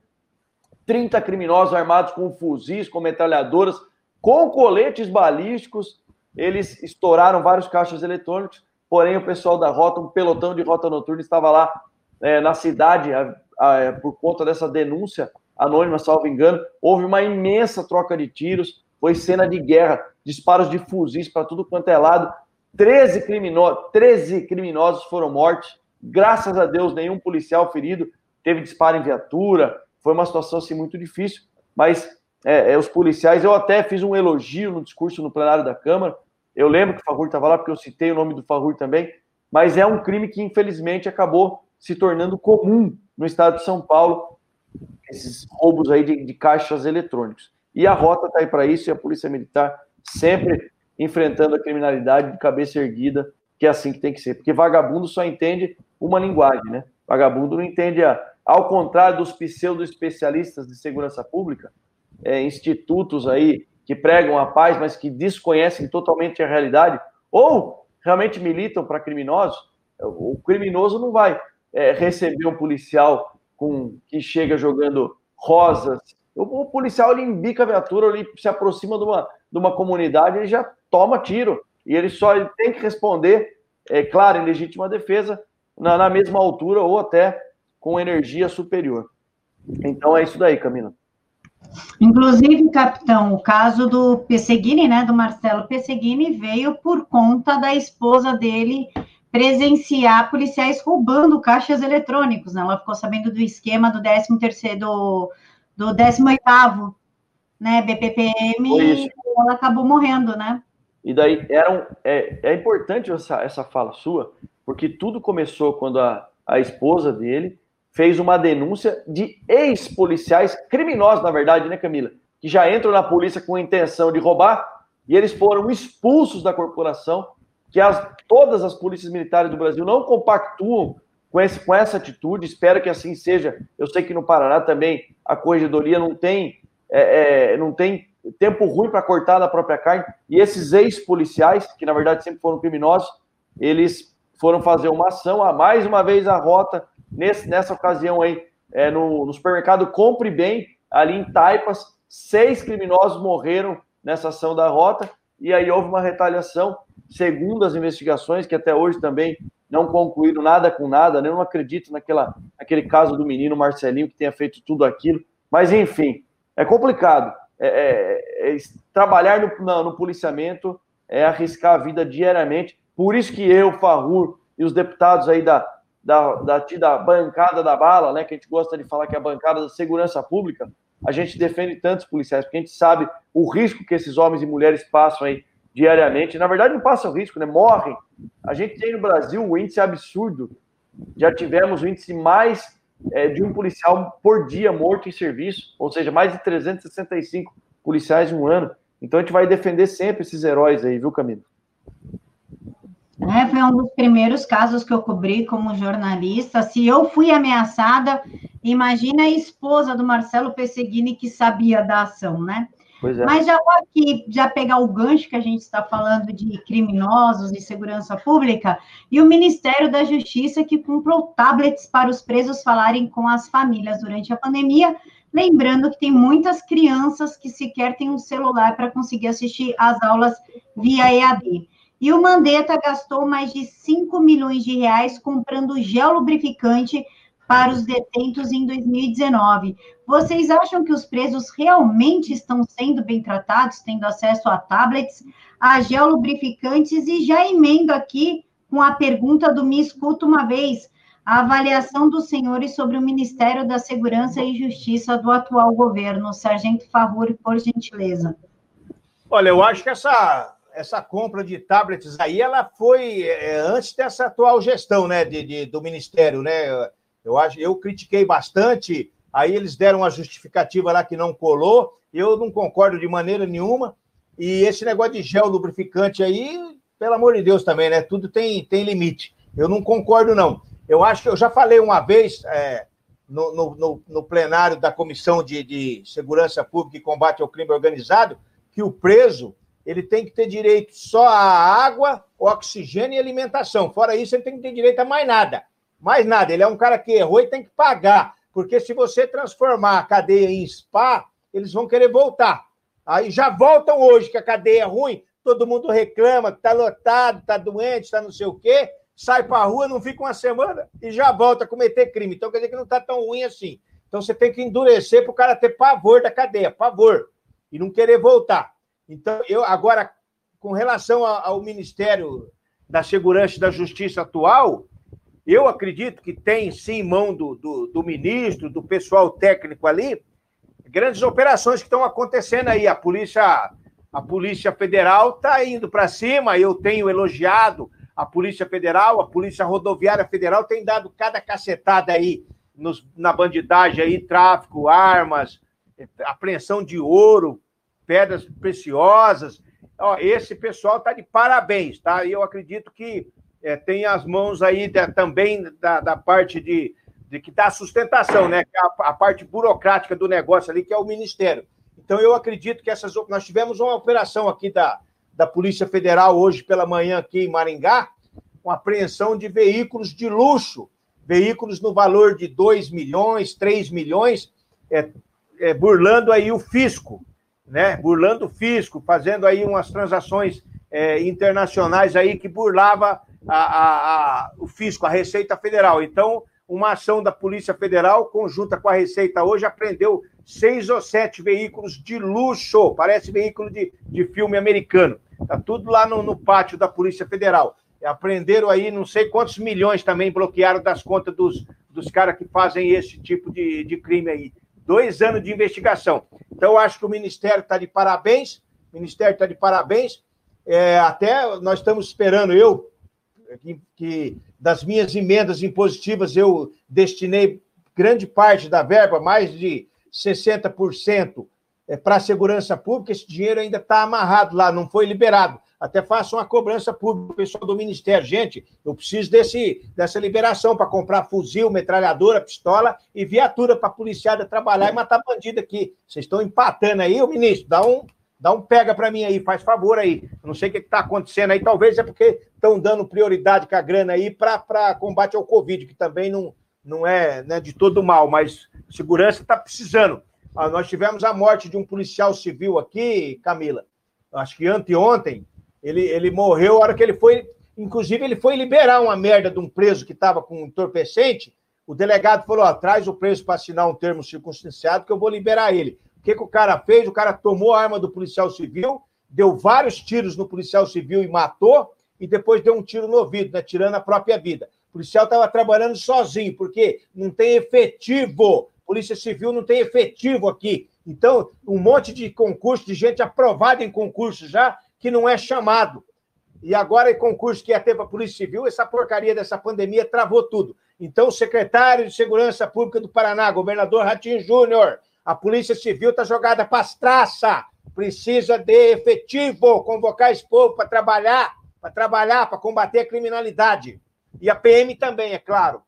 30 criminosos armados com fuzis, com metralhadoras, com coletes balísticos, eles estouraram vários caixas eletrônicos, porém o pessoal da rota, um pelotão de rota noturna estava lá é, na cidade a, a, por conta dessa denúncia anônima, salvo engano, houve uma imensa troca de tiros, foi cena de guerra, disparos de fuzis para tudo quanto é lado, 13, crimino 13 criminosos foram mortos, graças a Deus nenhum policial ferido, teve disparo em viatura, foi uma situação assim muito difícil, mas é, é, os policiais, eu até fiz um elogio no discurso no plenário da Câmara, eu lembro que o Farrur estava lá, porque eu citei o nome do Farrur também, mas é um crime que infelizmente acabou se tornando comum no estado de São Paulo, esses roubos aí de, de caixas eletrônicos. E a rota está aí para isso, e a Polícia Militar sempre enfrentando a criminalidade de cabeça erguida, que é assim que tem que ser. Porque vagabundo só entende uma linguagem, né? Vagabundo não entende a. Ao contrário dos pseudo-especialistas de segurança pública, é, institutos aí que pregam a paz, mas que desconhecem totalmente a realidade, ou realmente militam para criminosos, o criminoso não vai é, receber um policial com que chega jogando rosas. O, o policial ele embica a viatura, ele se aproxima de uma, de uma comunidade, ele já toma tiro. E ele só ele tem que responder, é claro, em legítima defesa, na, na mesma altura ou até com energia superior. Então é isso daí, Camila. Inclusive, capitão, o caso do Pesseguini, né, do Marcelo Pesseguini, veio por conta da esposa dele presenciar policiais roubando caixas eletrônicos, né? Ela ficou sabendo do esquema do 13 terceiro, do, do 18 né, BPPM, e ela acabou morrendo, né? E daí era é, é importante essa, essa fala sua, porque tudo começou quando a, a esposa dele fez uma denúncia de ex-policiais criminosos, na verdade, né, Camila? Que já entram na polícia com a intenção de roubar e eles foram expulsos da corporação que as, todas as polícias militares do Brasil não compactuam com, esse, com essa atitude, espero que assim seja. Eu sei que no Paraná também a corregedoria não tem, é, é, não tem tempo ruim para cortar da própria carne, e esses ex-policiais, que na verdade sempre foram criminosos, eles foram fazer uma ação, a mais uma vez a rota, nesse, nessa ocasião aí, é, no, no supermercado Compre Bem, ali em Taipas, seis criminosos morreram nessa ação da rota, e aí houve uma retaliação, segundo as investigações, que até hoje também não concluíram nada com nada, né? eu não acredito naquela, naquele caso do menino Marcelinho que tenha feito tudo aquilo, mas enfim, é complicado. É, é, é, trabalhar no, no, policiamento é arriscar a vida diariamente, por isso que eu, Farrur e os deputados aí da, da, da, da bancada da bala, né, que a gente gosta de falar que é a bancada da segurança pública, a gente defende tantos policiais, porque a gente sabe o risco que esses homens e mulheres passam aí diariamente. Na verdade, não passam risco, né? Morrem. A gente tem no Brasil um índice absurdo. Já tivemos o índice mais é, de um policial por dia morto em serviço, ou seja, mais de 365 policiais em um ano. Então a gente vai defender sempre esses heróis aí, viu, Camilo? É, foi um dos primeiros casos que eu cobri como jornalista. Se eu fui ameaçada, imagina a esposa do Marcelo Pesseguini que sabia da ação, né? É. Mas já vou aqui já pegar o gancho que a gente está falando de criminosos e segurança pública e o Ministério da Justiça que comprou tablets para os presos falarem com as famílias durante a pandemia, lembrando que tem muitas crianças que sequer têm um celular para conseguir assistir às aulas via EAD. E o Mandetta gastou mais de 5 milhões de reais comprando gel lubrificante para os detentos em 2019. Vocês acham que os presos realmente estão sendo bem tratados, tendo acesso a tablets, a gel lubrificantes? E já emendo aqui com a pergunta do Me Escuta uma vez, a avaliação dos senhores sobre o Ministério da Segurança e Justiça do atual governo. Sargento Favor, por gentileza. Olha, eu acho que essa essa compra de tablets aí, ela foi é, antes dessa atual gestão, né, de, de, do Ministério, né? Eu acho, eu critiquei bastante, aí eles deram uma justificativa lá que não colou, eu não concordo de maneira nenhuma, e esse negócio de gel lubrificante aí, pelo amor de Deus também, né? Tudo tem, tem limite. Eu não concordo, não. Eu acho que eu já falei uma vez é, no, no, no, plenário da Comissão de, de Segurança Pública e Combate ao Crime Organizado que o preso ele tem que ter direito só a água, oxigênio e alimentação. Fora isso, ele tem que ter direito a mais nada. Mais nada. Ele é um cara que errou e tem que pagar. Porque se você transformar a cadeia em spa, eles vão querer voltar. Aí já voltam hoje, que a cadeia é ruim, todo mundo reclama que está lotado, está doente, está não sei o quê, sai para a rua, não fica uma semana e já volta a cometer crime. Então quer dizer que não está tão ruim assim. Então você tem que endurecer para o cara ter pavor da cadeia, pavor, e não querer voltar. Então, eu agora, com relação ao Ministério da Segurança e da Justiça atual, eu acredito que tem sim mão do, do, do ministro, do pessoal técnico ali, grandes operações que estão acontecendo aí. A polícia, a polícia federal está indo para cima. Eu tenho elogiado a polícia federal, a polícia rodoviária federal tem dado cada cacetada aí nos, na bandidagem aí, tráfico, armas, apreensão de ouro, pedras preciosas. Ó, esse pessoal está de parabéns, tá? Eu acredito que é, tem as mãos aí de, também da, da, parte de, de que dá sustentação, né? É a, a, parte burocrática do negócio ali, que é o Ministério. Então, eu acredito que essas. Nós tivemos uma operação aqui da, da Polícia Federal hoje pela manhã, aqui em Maringá, com apreensão de veículos de luxo, veículos no valor de 2 milhões, 3 milhões, é, é, burlando aí o fisco né, burlando o fisco, fazendo aí umas transações é, internacionais aí que burlava a, a, a, o fisco, a Receita Federal. Então, uma ação da Polícia Federal, conjunta com a Receita hoje, apreendeu seis ou sete veículos de luxo, parece veículo de, de filme americano. Está tudo lá no, no pátio da Polícia Federal. Aprenderam aí não sei quantos milhões também bloquearam das contas dos, dos caras que fazem esse tipo de, de crime aí dois anos de investigação. Então, acho que o Ministério está de parabéns, o Ministério está de parabéns. É, até nós estamos esperando, eu, que, que, das minhas emendas impositivas, eu destinei grande parte da verba, mais de 60%, é, para a segurança pública. Esse dinheiro ainda está amarrado lá, não foi liberado até façam uma cobrança pública pessoal do Ministério. Gente, eu preciso desse, dessa liberação para comprar fuzil, metralhadora, pistola e viatura para a policiada trabalhar e matar bandido aqui. Vocês estão empatando aí, o ministro, dá um, dá um pega para mim aí, faz favor aí. Eu não sei o que está acontecendo aí, talvez é porque estão dando prioridade com a grana aí para combate ao Covid, que também não, não é né, de todo mal, mas segurança está precisando. Ah, nós tivemos a morte de um policial civil aqui, Camila, acho que anteontem, ele, ele morreu a hora que ele foi. Inclusive, ele foi liberar uma merda de um preso que estava com um entorpecente. O delegado falou: ó, traz o preso para assinar um termo circunstanciado que eu vou liberar ele. O que, que o cara fez? O cara tomou a arma do policial civil, deu vários tiros no policial civil e matou, e depois deu um tiro no ouvido, né, tirando a própria vida. O policial estava trabalhando sozinho, porque não tem efetivo. Polícia Civil não tem efetivo aqui. Então, um monte de concurso, de gente aprovada em concurso já, que não é chamado. E agora, em concurso que ia ter para a Polícia Civil, essa porcaria dessa pandemia travou tudo. Então, o secretário de Segurança Pública do Paraná, governador Ratinho Júnior, a Polícia Civil está jogada para as traças. Precisa de efetivo, convocar esse povo para trabalhar, para trabalhar, para combater a criminalidade. E a PM também, é claro.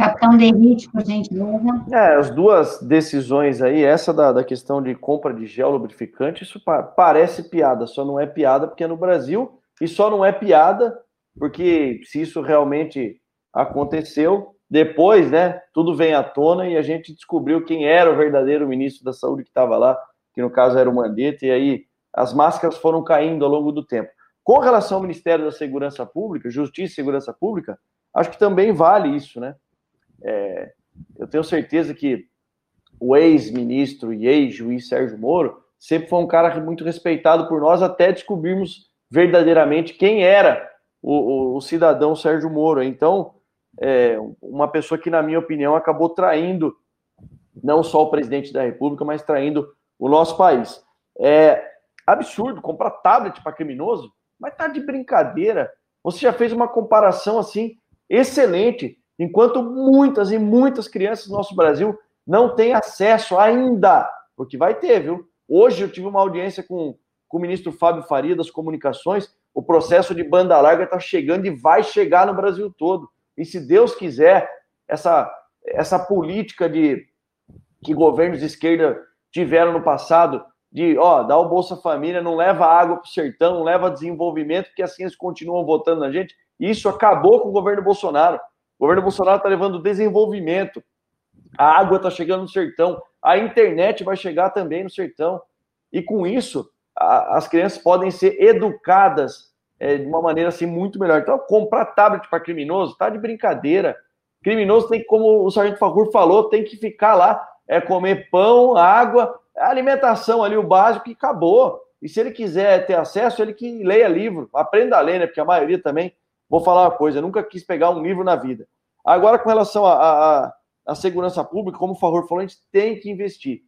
Capitão Derrite, por gentileza. É, as duas decisões aí, essa da, da questão de compra de gel lubrificante, isso pa parece piada, só não é piada porque é no Brasil, e só não é piada porque se isso realmente aconteceu, depois, né, tudo vem à tona e a gente descobriu quem era o verdadeiro ministro da Saúde que estava lá, que no caso era o Mandetta, e aí as máscaras foram caindo ao longo do tempo. Com relação ao Ministério da Segurança Pública, Justiça e Segurança Pública, acho que também vale isso, né? É, eu tenho certeza que o ex-ministro e ex-juiz Sérgio Moro sempre foi um cara muito respeitado por nós até descobrirmos verdadeiramente quem era o, o, o cidadão Sérgio Moro. Então, é, uma pessoa que, na minha opinião, acabou traindo não só o presidente da República, mas traindo o nosso país. É absurdo comprar tablet para criminoso, mas tá de brincadeira. Você já fez uma comparação assim excelente, enquanto muitas e muitas crianças no nosso Brasil não têm acesso ainda, porque vai ter, viu? Hoje eu tive uma audiência com, com o ministro Fábio Faria das Comunicações. O processo de banda larga está chegando e vai chegar no Brasil todo. E se Deus quiser, essa, essa política de que governos de esquerda tiveram no passado de, ó, dá o Bolsa Família, não leva água para o sertão, não leva desenvolvimento, porque assim eles continuam votando na gente. Isso acabou com o governo Bolsonaro. O governo Bolsonaro está levando desenvolvimento. A água está chegando no sertão, a internet vai chegar também no sertão. E com isso, a, as crianças podem ser educadas é, de uma maneira assim muito melhor. Então, comprar tablet para criminoso tá de brincadeira. Criminoso tem, como o Sargento Fagur falou, tem que ficar lá, é comer pão, água, alimentação ali, o básico, e acabou. E se ele quiser ter acesso, ele que leia livro, aprenda a ler, né? Porque a maioria também, vou falar uma coisa, nunca quis pegar um livro na vida. Agora, com relação à segurança pública, como o Favor falou, a gente tem que investir.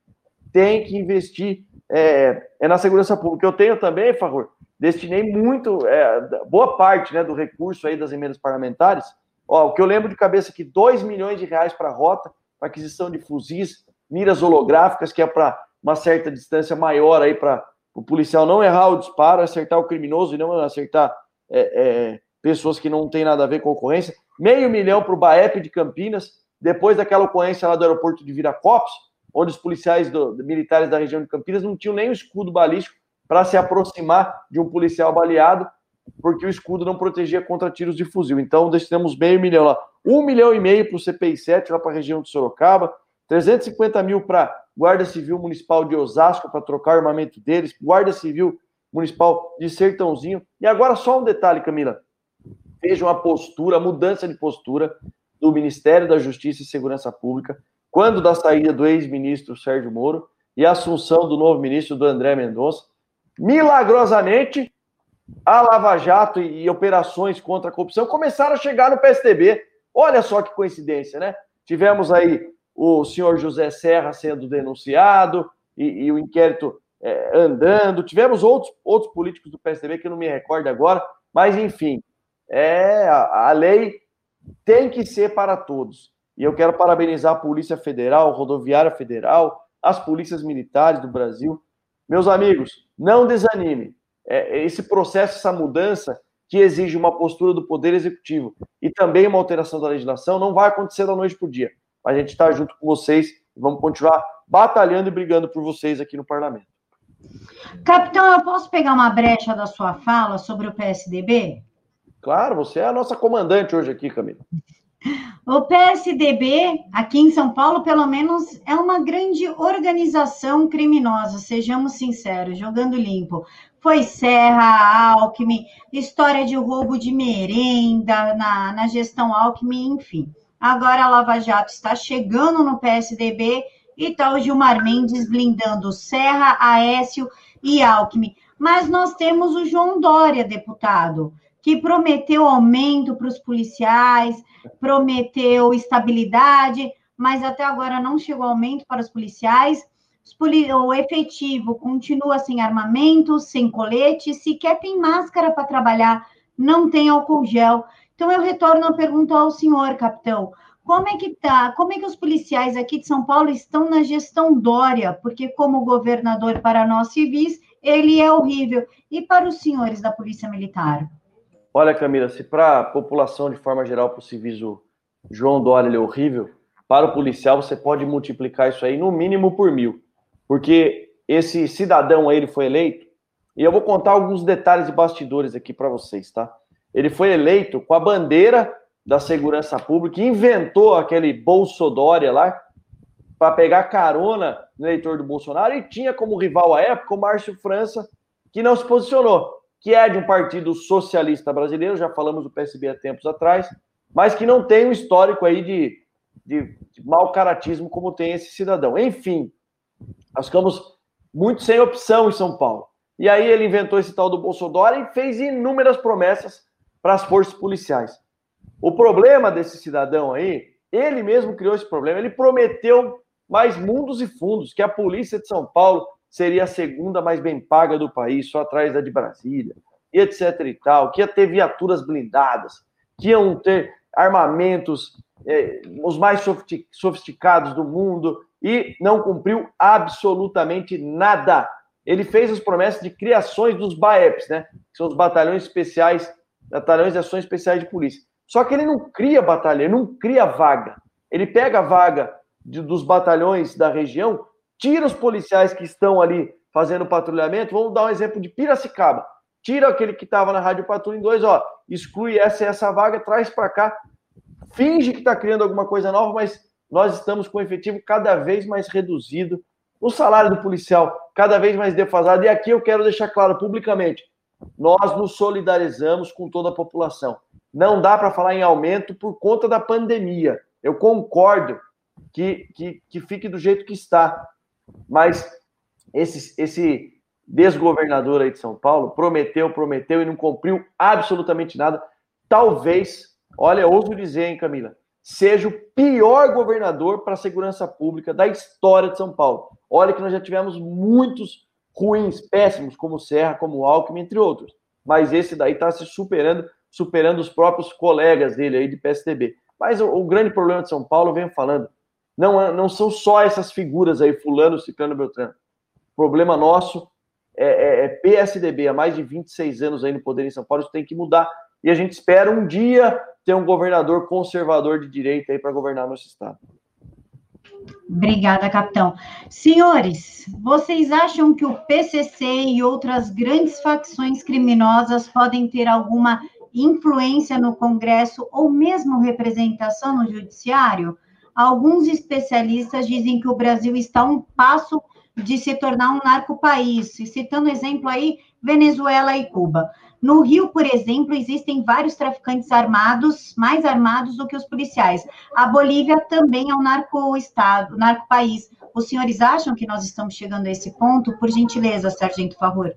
Tem que investir é, é na segurança pública. Eu tenho também, Favor, destinei muito, é, boa parte né, do recurso aí das emendas parlamentares. Ó, o que eu lembro de cabeça aqui, 2 milhões de reais para a rota, para aquisição de fuzis, miras holográficas, que é para uma certa distância maior aí para o policial não errar o disparo, acertar o criminoso e não acertar é, é, pessoas que não têm nada a ver com ocorrência. Meio milhão para o BAEP de Campinas, depois daquela ocorrência lá do aeroporto de Viracopos, onde os policiais do, militares da região de Campinas não tinham nem o escudo balístico para se aproximar de um policial baleado, porque o escudo não protegia contra tiros de fuzil. Então, destinamos meio milhão lá. Um milhão e meio para o CPI 7, lá para a região de Sorocaba, 350 mil para Guarda Civil Municipal de Osasco para trocar armamento deles, Guarda Civil Municipal de Sertãozinho. E agora só um detalhe, Camila. Vejam a postura, a mudança de postura do Ministério da Justiça e Segurança Pública, quando da saída do ex-ministro Sérgio Moro e a assunção do novo ministro do André Mendonça. Milagrosamente, a Lava Jato e, e operações contra a corrupção começaram a chegar no PSDB. Olha só que coincidência, né? Tivemos aí o senhor José Serra sendo denunciado e, e o inquérito é, andando. Tivemos outros, outros políticos do PSDB que não me recordo agora, mas enfim, é, a, lei tem que ser para todos. E eu quero parabenizar a Polícia Federal, Rodoviária Federal, as polícias militares do Brasil. Meus amigos, não desanime. É, esse processo, essa mudança que exige uma postura do Poder Executivo e também uma alteração da legislação não vai acontecer da noite para o dia a gente está junto com vocês e vamos continuar batalhando e brigando por vocês aqui no parlamento. Capitão, eu posso pegar uma brecha da sua fala sobre o PSDB? Claro, você é a nossa comandante hoje aqui, Camila. O PSDB, aqui em São Paulo, pelo menos, é uma grande organização criminosa, sejamos sinceros, jogando limpo. Foi Serra, Alckmin, história de roubo de merenda na, na gestão Alckmin, enfim. Agora a Lava Jato está chegando no PSDB e está o Gilmar Mendes blindando Serra, Aécio e Alckmin. Mas nós temos o João Dória, deputado, que prometeu aumento para os policiais, prometeu estabilidade, mas até agora não chegou aumento para os policiais. O efetivo continua sem armamento, sem colete, sequer tem máscara para trabalhar, não tem álcool gel. Então, eu retorno a pergunta ao senhor, capitão. Como é que tá? Como é que os policiais aqui de São Paulo estão na gestão Dória? Porque como governador para nós civis, ele é horrível. E para os senhores da Polícia Militar? Olha, Camila, se para a população de forma geral, para o civis, o, João Dória é horrível, para o policial você pode multiplicar isso aí no mínimo por mil. Porque esse cidadão aí ele foi eleito, e eu vou contar alguns detalhes de bastidores aqui para vocês, tá? Ele foi eleito com a bandeira da segurança pública, inventou aquele Bolsodória lá, para pegar carona no eleitor do Bolsonaro, e tinha como rival à época o Márcio França, que não se posicionou, que é de um partido socialista brasileiro, já falamos do PSB há tempos atrás, mas que não tem um histórico aí de, de, de mau caratismo como tem esse cidadão. Enfim, nós ficamos muito sem opção em São Paulo. E aí ele inventou esse tal do Bolsonaro e fez inúmeras promessas para as forças policiais. O problema desse cidadão aí, ele mesmo criou esse problema. Ele prometeu mais mundos e fundos, que a polícia de São Paulo seria a segunda mais bem paga do país, só atrás da de Brasília, e etc e tal, que ia ter viaturas blindadas, que iam ter armamentos eh, os mais sofisticados do mundo, e não cumpriu absolutamente nada. Ele fez as promessas de criações dos BAEPs, né? Que são os batalhões especiais, batalhões de ações especiais de polícia. Só que ele não cria batalha, ele não cria vaga. Ele pega a vaga de, dos batalhões da região, tira os policiais que estão ali fazendo patrulhamento. Vamos dar um exemplo de Piracicaba. Tira aquele que estava na Rádio Patrulha em dois, ó, exclui essa essa vaga, traz para cá, finge que está criando alguma coisa nova, mas nós estamos com o efetivo cada vez mais reduzido, o salário do policial cada vez mais defasado. E aqui eu quero deixar claro publicamente: nós nos solidarizamos com toda a população. Não dá para falar em aumento por conta da pandemia. Eu concordo que, que, que fique do jeito que está. Mas esse, esse desgovernador aí de São Paulo prometeu, prometeu e não cumpriu absolutamente nada. Talvez, olha, ouso dizer, hein, Camila, seja o pior governador para a segurança pública da história de São Paulo. Olha que nós já tivemos muitos ruins, péssimos, como Serra, como Alckmin, entre outros. Mas esse daí está se superando, superando os próprios colegas dele aí de PSDB. Mas o, o grande problema de São Paulo, eu venho falando, não, é, não são só essas figuras aí, fulano, ciclano, beltrano. O problema nosso é, é, é PSDB, há mais de 26 anos aí no poder em São Paulo, isso tem que mudar. E a gente espera um dia ter um governador conservador de direita aí para governar nosso estado. Obrigada, capitão. Senhores, vocês acham que o PCC e outras grandes facções criminosas podem ter alguma influência no Congresso ou mesmo representação no Judiciário? Alguns especialistas dizem que o Brasil está a um passo de se tornar um narco-país, citando exemplo aí, Venezuela e Cuba. No Rio, por exemplo, existem vários traficantes armados, mais armados do que os policiais. A Bolívia também é um narco-estado, narco-país. Os senhores acham que nós estamos chegando a esse ponto? Por gentileza, Sargento Favor.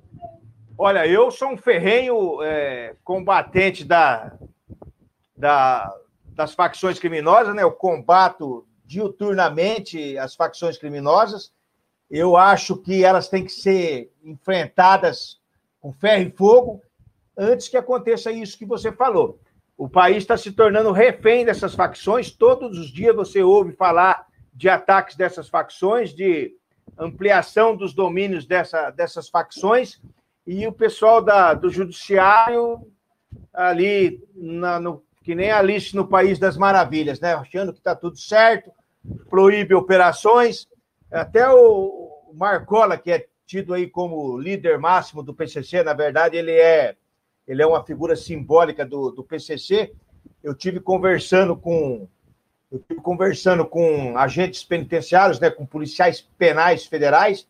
Olha, eu sou um ferrenho é, combatente da, da, das facções criminosas, né? Eu combato diuturnamente as facções criminosas. Eu acho que elas têm que ser enfrentadas com ferro e fogo antes que aconteça isso que você falou. O país está se tornando refém dessas facções. Todos os dias você ouve falar de ataques dessas facções, de ampliação dos domínios dessa, dessas facções, e o pessoal da, do judiciário ali, na, no, que nem Alice no País das Maravilhas, né? achando que está tudo certo, proíbe operações. Até o Marcola, que é tido aí como líder máximo do PCC, na verdade, ele é ele é uma figura simbólica do, do PCC. Eu tive conversando com eu tive conversando com agentes penitenciários, né, com policiais penais federais,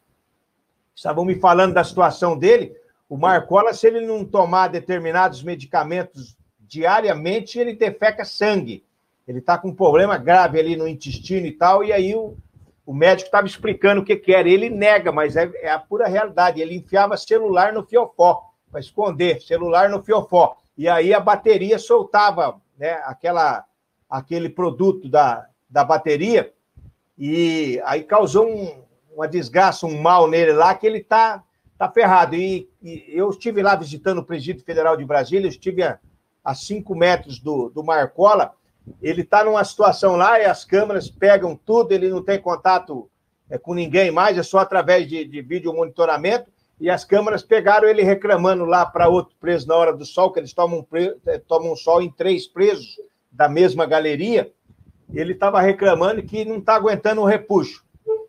estavam me falando da situação dele. O Marcola, se ele não tomar determinados medicamentos diariamente, ele defeca sangue. Ele está com um problema grave ali no intestino e tal, e aí o, o médico estava explicando o que, que era. Ele nega, mas é, é a pura realidade. Ele enfiava celular no fiofó para esconder celular no fiofó. E aí a bateria soltava né, aquela, aquele produto da, da bateria e aí causou um, uma desgraça, um mal nele lá, que ele está tá ferrado. E, e, eu estive lá visitando o Presídio Federal de Brasília, eu estive a, a cinco metros do, do Marcola, ele está numa situação lá e as câmeras pegam tudo, ele não tem contato é, com ninguém mais, é só através de, de vídeo monitoramento e as câmaras pegaram ele reclamando lá para outro preso na hora do sol, que eles tomam, pre... Eh, tomam sol em três presos da mesma galeria, ele estava reclamando que não está aguentando o repuxo.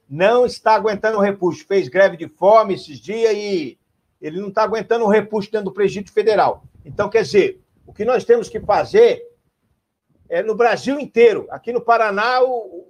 Não está aguentando o repuxo. Fez greve de fome esses dias e ele não está aguentando o repuxo dentro do presídio federal. Então, quer dizer, o que nós temos que fazer é no Brasil inteiro. Aqui no Paraná, o,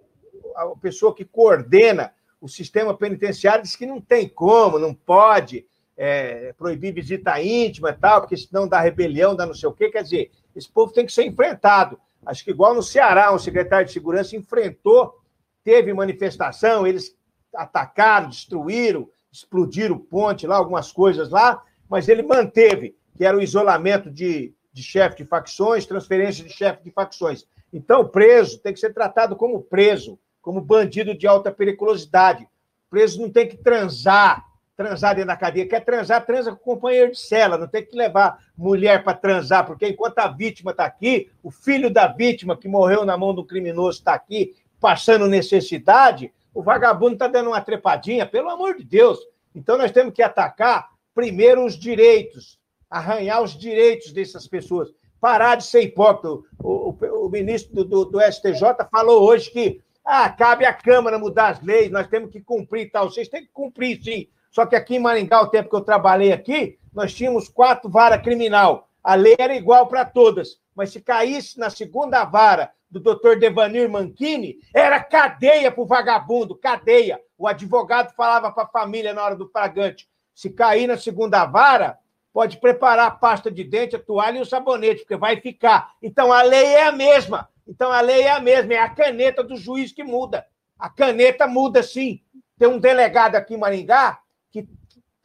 a pessoa que coordena o sistema penitenciário diz que não tem como, não pode é, proibir visita íntima e tal, porque senão dá rebelião, dá não sei o quê. Quer dizer, esse povo tem que ser enfrentado. Acho que igual no Ceará, um secretário de segurança enfrentou, teve manifestação, eles atacaram, destruíram, explodiram ponte lá, algumas coisas lá, mas ele manteve, que era o isolamento de, de chefe de facções, transferência de chefe de facções. Então, o preso tem que ser tratado como preso, como bandido de alta periculosidade. O preso não tem que transar, transar dentro da cadeia. Quer transar, transa com o companheiro de cela. Não tem que levar mulher para transar, porque enquanto a vítima está aqui, o filho da vítima que morreu na mão do criminoso está aqui, passando necessidade, o vagabundo está dando uma trepadinha, pelo amor de Deus. Então nós temos que atacar primeiro os direitos, arranhar os direitos dessas pessoas. Parar de ser hipócrita. O, o, o ministro do, do, STJ falou hoje que ah, cabe à Câmara mudar as leis, nós temos que cumprir tal. Vocês têm que cumprir, sim. Só que aqui em Maringá, o tempo que eu trabalhei aqui, nós tínhamos quatro varas criminal. A lei era igual para todas. Mas se caísse na segunda vara do doutor Devanir Manchini, era cadeia para o vagabundo, cadeia. O advogado falava para a família na hora do fragante: se cair na segunda vara, pode preparar a pasta de dente, a toalha e o sabonete, porque vai ficar. Então a lei é a mesma. Então a lei é a mesma, é a caneta do juiz que muda. A caneta muda sim. Tem um delegado aqui em Maringá que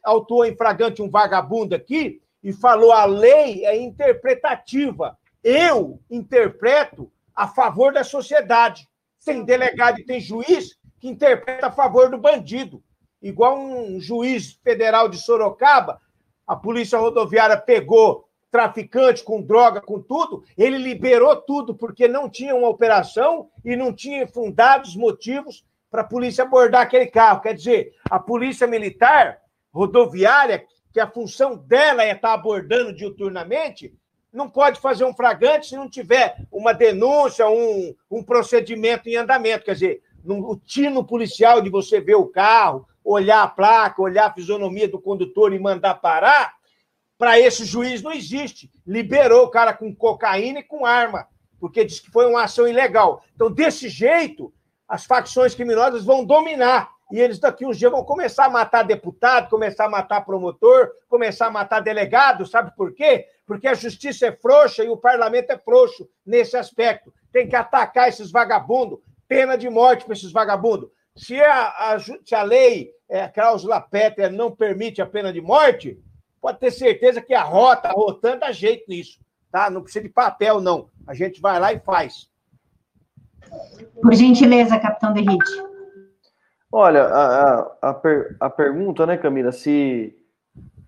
autuou em flagrante um vagabundo aqui e falou a lei é interpretativa. Eu interpreto a favor da sociedade. Tem delegado e tem juiz que interpreta a favor do bandido. Igual um juiz federal de Sorocaba, a polícia rodoviária pegou traficante com droga, com tudo, ele liberou tudo porque não tinha uma operação e não tinha fundados motivos para a polícia abordar aquele carro. Quer dizer, a polícia militar rodoviária, que a função dela é estar abordando diuturnamente, não pode fazer um fragante se não tiver uma denúncia, um, um procedimento em andamento. Quer dizer, o tino policial de você ver o carro, olhar a placa, olhar a fisionomia do condutor e mandar parar, para esse juiz não existe. Liberou o cara com cocaína e com arma, porque diz que foi uma ação ilegal. Então, desse jeito, as facções criminosas vão dominar. E eles daqui uns dias vão começar a matar deputado, começar a matar promotor, começar a matar delegado. Sabe por quê? Porque a justiça é frouxa e o parlamento é frouxo nesse aspecto. Tem que atacar esses vagabundos, pena de morte para esses vagabundos. Se a, a, se a lei, é, a cláusula pétrea, não permite a pena de morte, pode ter certeza que a rota, a rotando, dá jeito nisso. Tá? Não precisa de papel, não. A gente vai lá e faz. Por gentileza, capitão Derrite. Olha, a, a, a, per, a, pergunta, né, Camila, se,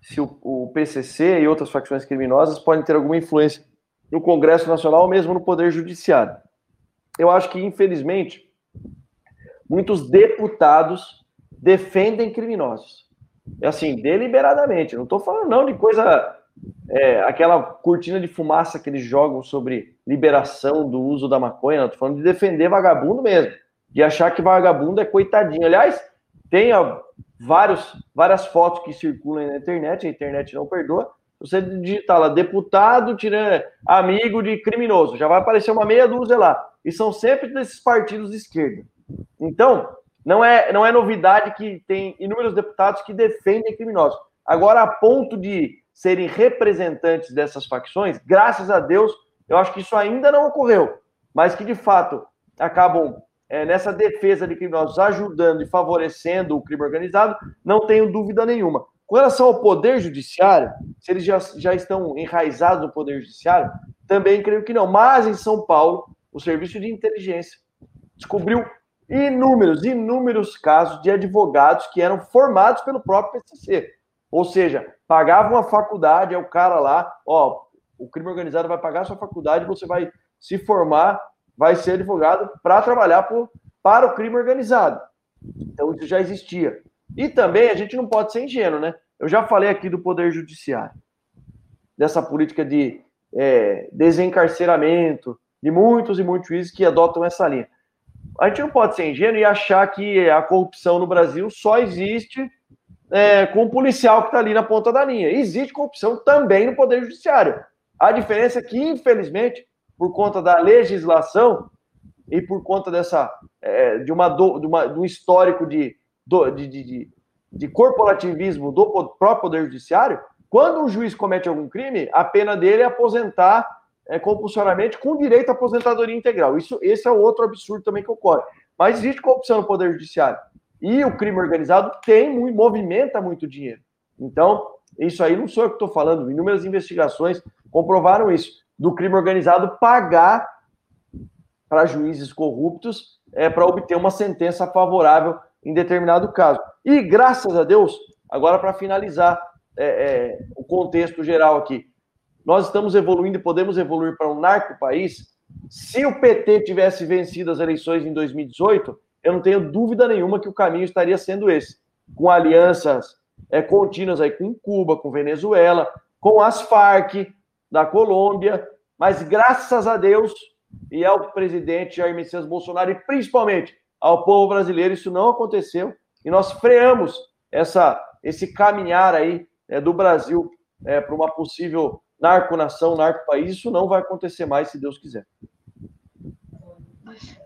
se o, o, PCC e outras facções criminosas podem ter alguma influência no Congresso Nacional ou mesmo no Poder Judiciário. Eu acho que, infelizmente, muitos deputados defendem criminosos. É assim, deliberadamente. Não estou falando não de coisa, é, aquela cortina de fumaça que eles jogam sobre liberação do uso da maconha. Estou falando de defender vagabundo mesmo, de achar que vagabundo é coitadinho. Aliás, tem ó, vários, várias fotos que circulam na internet, a internet não perdoa. Você digitar lá, deputado tirando amigo de criminoso, já vai aparecer uma meia dúzia lá. E são sempre desses partidos de esquerda. Então, não é, não é novidade que tem inúmeros deputados que defendem criminosos. Agora, a ponto de serem representantes dessas facções, graças a Deus, eu acho que isso ainda não ocorreu. Mas que, de fato, acabam é, nessa defesa de criminosos ajudando e favorecendo o crime organizado, não tenho dúvida nenhuma. Com relação ao Poder Judiciário, se eles já, já estão enraizados no Poder Judiciário, também creio que não. Mas em São Paulo, o Serviço de Inteligência descobriu inúmeros, inúmeros casos de advogados que eram formados pelo próprio PCC. Ou seja, pagavam a faculdade, é o cara lá, ó, o crime organizado vai pagar a sua faculdade, você vai se formar, vai ser advogado para trabalhar por, para o crime organizado. Então isso já existia. E também a gente não pode ser ingênuo, né? Eu já falei aqui do Poder Judiciário, dessa política de é, desencarceramento, de muitos e muitos juízes que adotam essa linha. A gente não pode ser ingênuo e achar que a corrupção no Brasil só existe é, com o policial que está ali na ponta da linha. Existe corrupção também no Poder Judiciário. A diferença é que, infelizmente, por conta da legislação e por conta dessa é, de, uma, de, uma, de um histórico de, de, de, de corporativismo do próprio Poder Judiciário, quando um juiz comete algum crime, a pena dele é aposentar é, compulsoriamente com direito à aposentadoria integral. Isso, esse é outro absurdo também que ocorre. Mas existe corrupção no Poder Judiciário. E o crime organizado tem, movimenta muito dinheiro. Então, isso aí não sou eu que estou falando. Inúmeras investigações comprovaram isso. Do crime organizado pagar para juízes corruptos é, para obter uma sentença favorável em determinado caso. E, graças a Deus, agora para finalizar é, é, o contexto geral aqui, nós estamos evoluindo e podemos evoluir para um narco-país. Se o PT tivesse vencido as eleições em 2018, eu não tenho dúvida nenhuma que o caminho estaria sendo esse, com alianças é, contínuas aí com Cuba, com Venezuela, com as Farc da Colômbia, mas graças a Deus e ao presidente Jair Messias Bolsonaro e principalmente ao povo brasileiro, isso não aconteceu. E nós freamos essa, esse caminhar aí é, do Brasil é, para uma possível narco-nação, narco-país, isso não vai acontecer mais, se Deus quiser.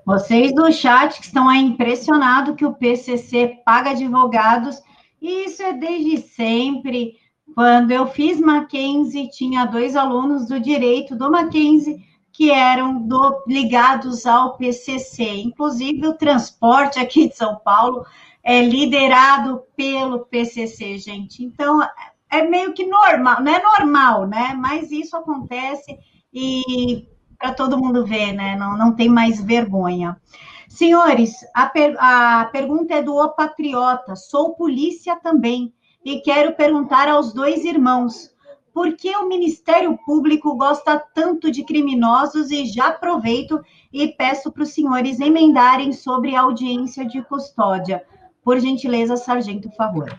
Vocês do chat que estão aí impressionados que o PCC paga advogados, e isso é desde sempre. Quando eu fiz Mackenzie, tinha dois alunos do direito do Mackenzie que eram do, ligados ao PCC. Inclusive, o transporte aqui de São Paulo é liderado pelo PCC, gente. Então, é meio que normal, não é normal, né? Mas isso acontece e para todo mundo ver, né? Não, não tem mais vergonha. Senhores, a, per, a pergunta é do O Patriota. Sou polícia também e quero perguntar aos dois irmãos por que o Ministério Público gosta tanto de criminosos e já aproveito e peço para os senhores emendarem sobre a audiência de custódia. Por gentileza, sargento, favor.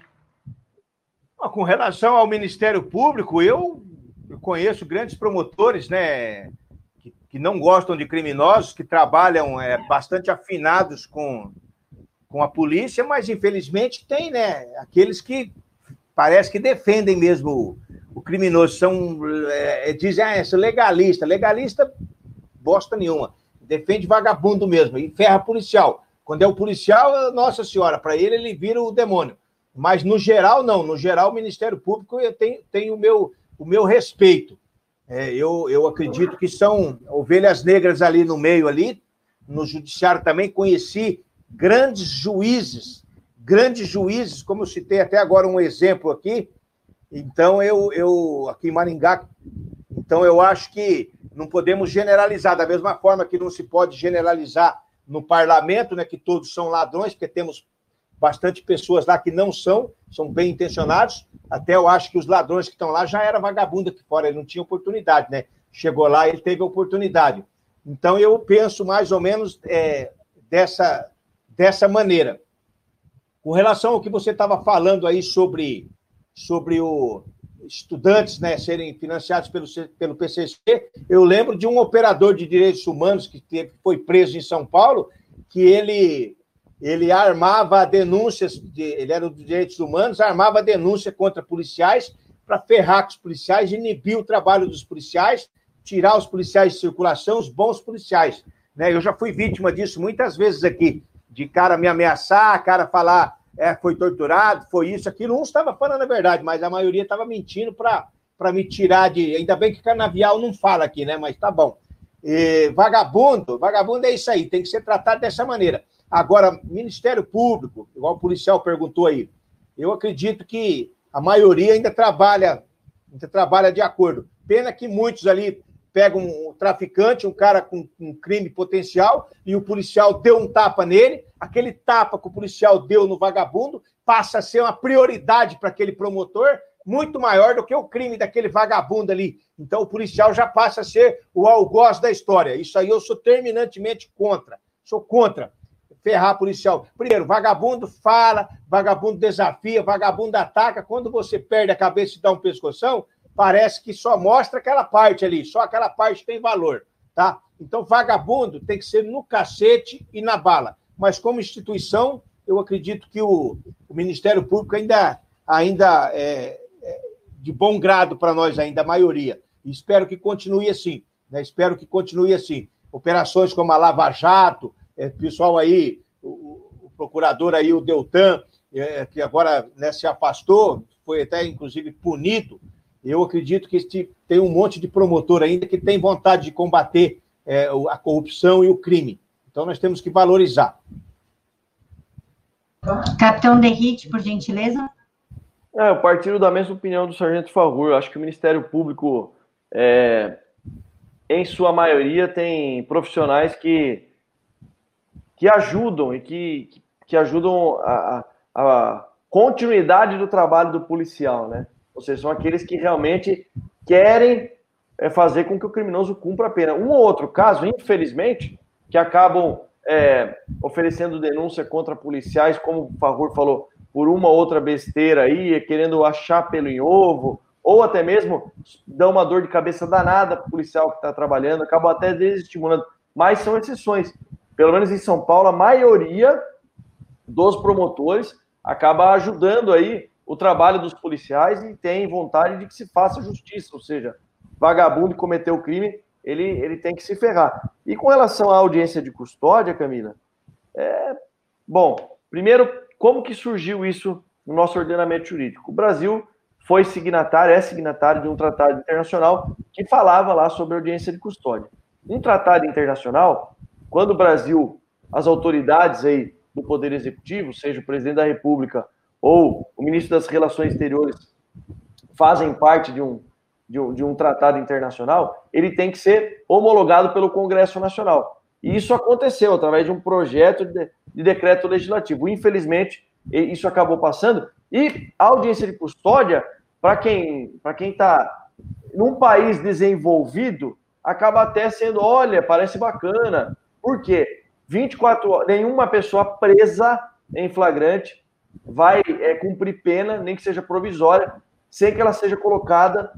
Com relação ao Ministério Público, eu, conheço grandes promotores, né, que, que, não gostam de criminosos, que trabalham é, bastante afinados com, com a polícia, mas infelizmente tem, né, aqueles que parece que defendem mesmo o, criminoso, são, é, dizem, ah, é legalista, legalista, bosta nenhuma, defende vagabundo mesmo, e ferra policial. Quando é o policial, nossa senhora, para ele, ele vira o demônio. Mas, no geral, não. No geral, o Ministério Público tem, tem o, meu, o meu respeito. É, eu, eu acredito que são ovelhas negras ali no meio, ali. No Judiciário também conheci grandes juízes, grandes juízes, como eu citei até agora um exemplo aqui. Então, eu, eu aqui em Maringá, então eu acho que não podemos generalizar, da mesma forma que não se pode generalizar no parlamento, né, que todos são ladrões, porque temos bastante pessoas lá que não são, são bem intencionados. Até eu acho que os ladrões que estão lá já era vagabundo aqui fora, ele não tinha oportunidade, né? Chegou lá, ele teve oportunidade. Então eu penso mais ou menos é, dessa, dessa maneira. Com relação ao que você estava falando aí sobre, sobre o estudantes né, serem financiados pelo, pelo PCC, eu lembro de um operador de direitos humanos que teve, foi preso em São Paulo, que ele ele armava denúncias, de, ele era dos direitos humanos, armava denúncia contra policiais para ferrar com os policiais, inibir o trabalho dos policiais, tirar os policiais de circulação, os bons policiais. Né? Eu já fui vítima disso muitas vezes aqui, de cara me ameaçar, cara falar é, foi torturado, foi isso, aquilo. Um estava falando a verdade, mas a maioria estava mentindo para me tirar de. Ainda bem que canavial não fala aqui, né? Mas tá bom. E, vagabundo, vagabundo é isso aí, tem que ser tratado dessa maneira. Agora, Ministério Público, igual o policial perguntou aí, eu acredito que a maioria ainda trabalha, ainda trabalha de acordo. Pena que muitos ali pegam um traficante, um cara com um crime potencial, e o policial deu um tapa nele, aquele tapa que o policial deu no vagabundo passa a ser uma prioridade para aquele promotor, muito maior do que o crime daquele vagabundo ali. Então o policial já passa a ser o algoz da história. Isso aí eu sou terminantemente contra. Sou contra ferrar policial. Primeiro, vagabundo fala, vagabundo desafia, vagabundo ataca. Quando você perde a cabeça e dá um pescoção, parece que só mostra aquela parte ali, só aquela parte tem valor. tá? Então, vagabundo tem que ser no cacete e na bala. Mas, como instituição, eu acredito que o, o Ministério Público ainda, ainda é, é de bom grado para nós, ainda a maioria. E espero que continue assim. Né? Espero que continue assim. Operações como a Lava Jato, é, pessoal aí, o, o, procurador aí, o Deltan, é, que agora né, se afastou, foi até inclusive punido. Eu acredito que este, tem um monte de promotor ainda que tem vontade de combater é, a corrupção e o crime. Então nós temos que valorizar. Capitão Derrite, por gentileza. É, eu partilho da mesma opinião do Sargento Favor. Eu acho que o Ministério Público, é, em sua maioria, tem profissionais que, que ajudam e que, que ajudam a, a continuidade do trabalho do policial, né? Ou seja, são aqueles que realmente querem é, fazer com que o criminoso cumpra a pena. Um ou outro caso, infelizmente, que acabam é, oferecendo denúncia contra policiais, como o Favor falou, por uma outra besteira aí, querendo achar pelo em ovo, ou até mesmo dá uma dor de cabeça danada para o policial que está trabalhando, acabam até desestimulando. Mas são exceções. Pelo menos em São Paulo, a maioria dos promotores acaba ajudando aí o trabalho dos policiais e tem vontade de que se faça justiça, ou seja, vagabundo que cometeu o crime ele, ele tem que se ferrar. E com relação à audiência de custódia, Camila, é, bom, primeiro, como que surgiu isso no nosso ordenamento jurídico? O Brasil foi signatário, é signatário de um tratado internacional que falava lá sobre audiência de custódia. Um tratado internacional, quando o Brasil, as autoridades aí do Poder Executivo, seja o presidente da República ou o ministro das Relações Exteriores, fazem parte de um, de um, de um tratado internacional, ele tem que ser homologado pelo Congresso Nacional. E isso aconteceu através de um projeto de, de decreto legislativo. Infelizmente, isso acabou passando. E a audiência de custódia, para quem para quem está num país desenvolvido, acaba até sendo, olha, parece bacana. Por quê? 24 horas, nenhuma pessoa presa em flagrante vai é, cumprir pena, nem que seja provisória, sem que ela seja colocada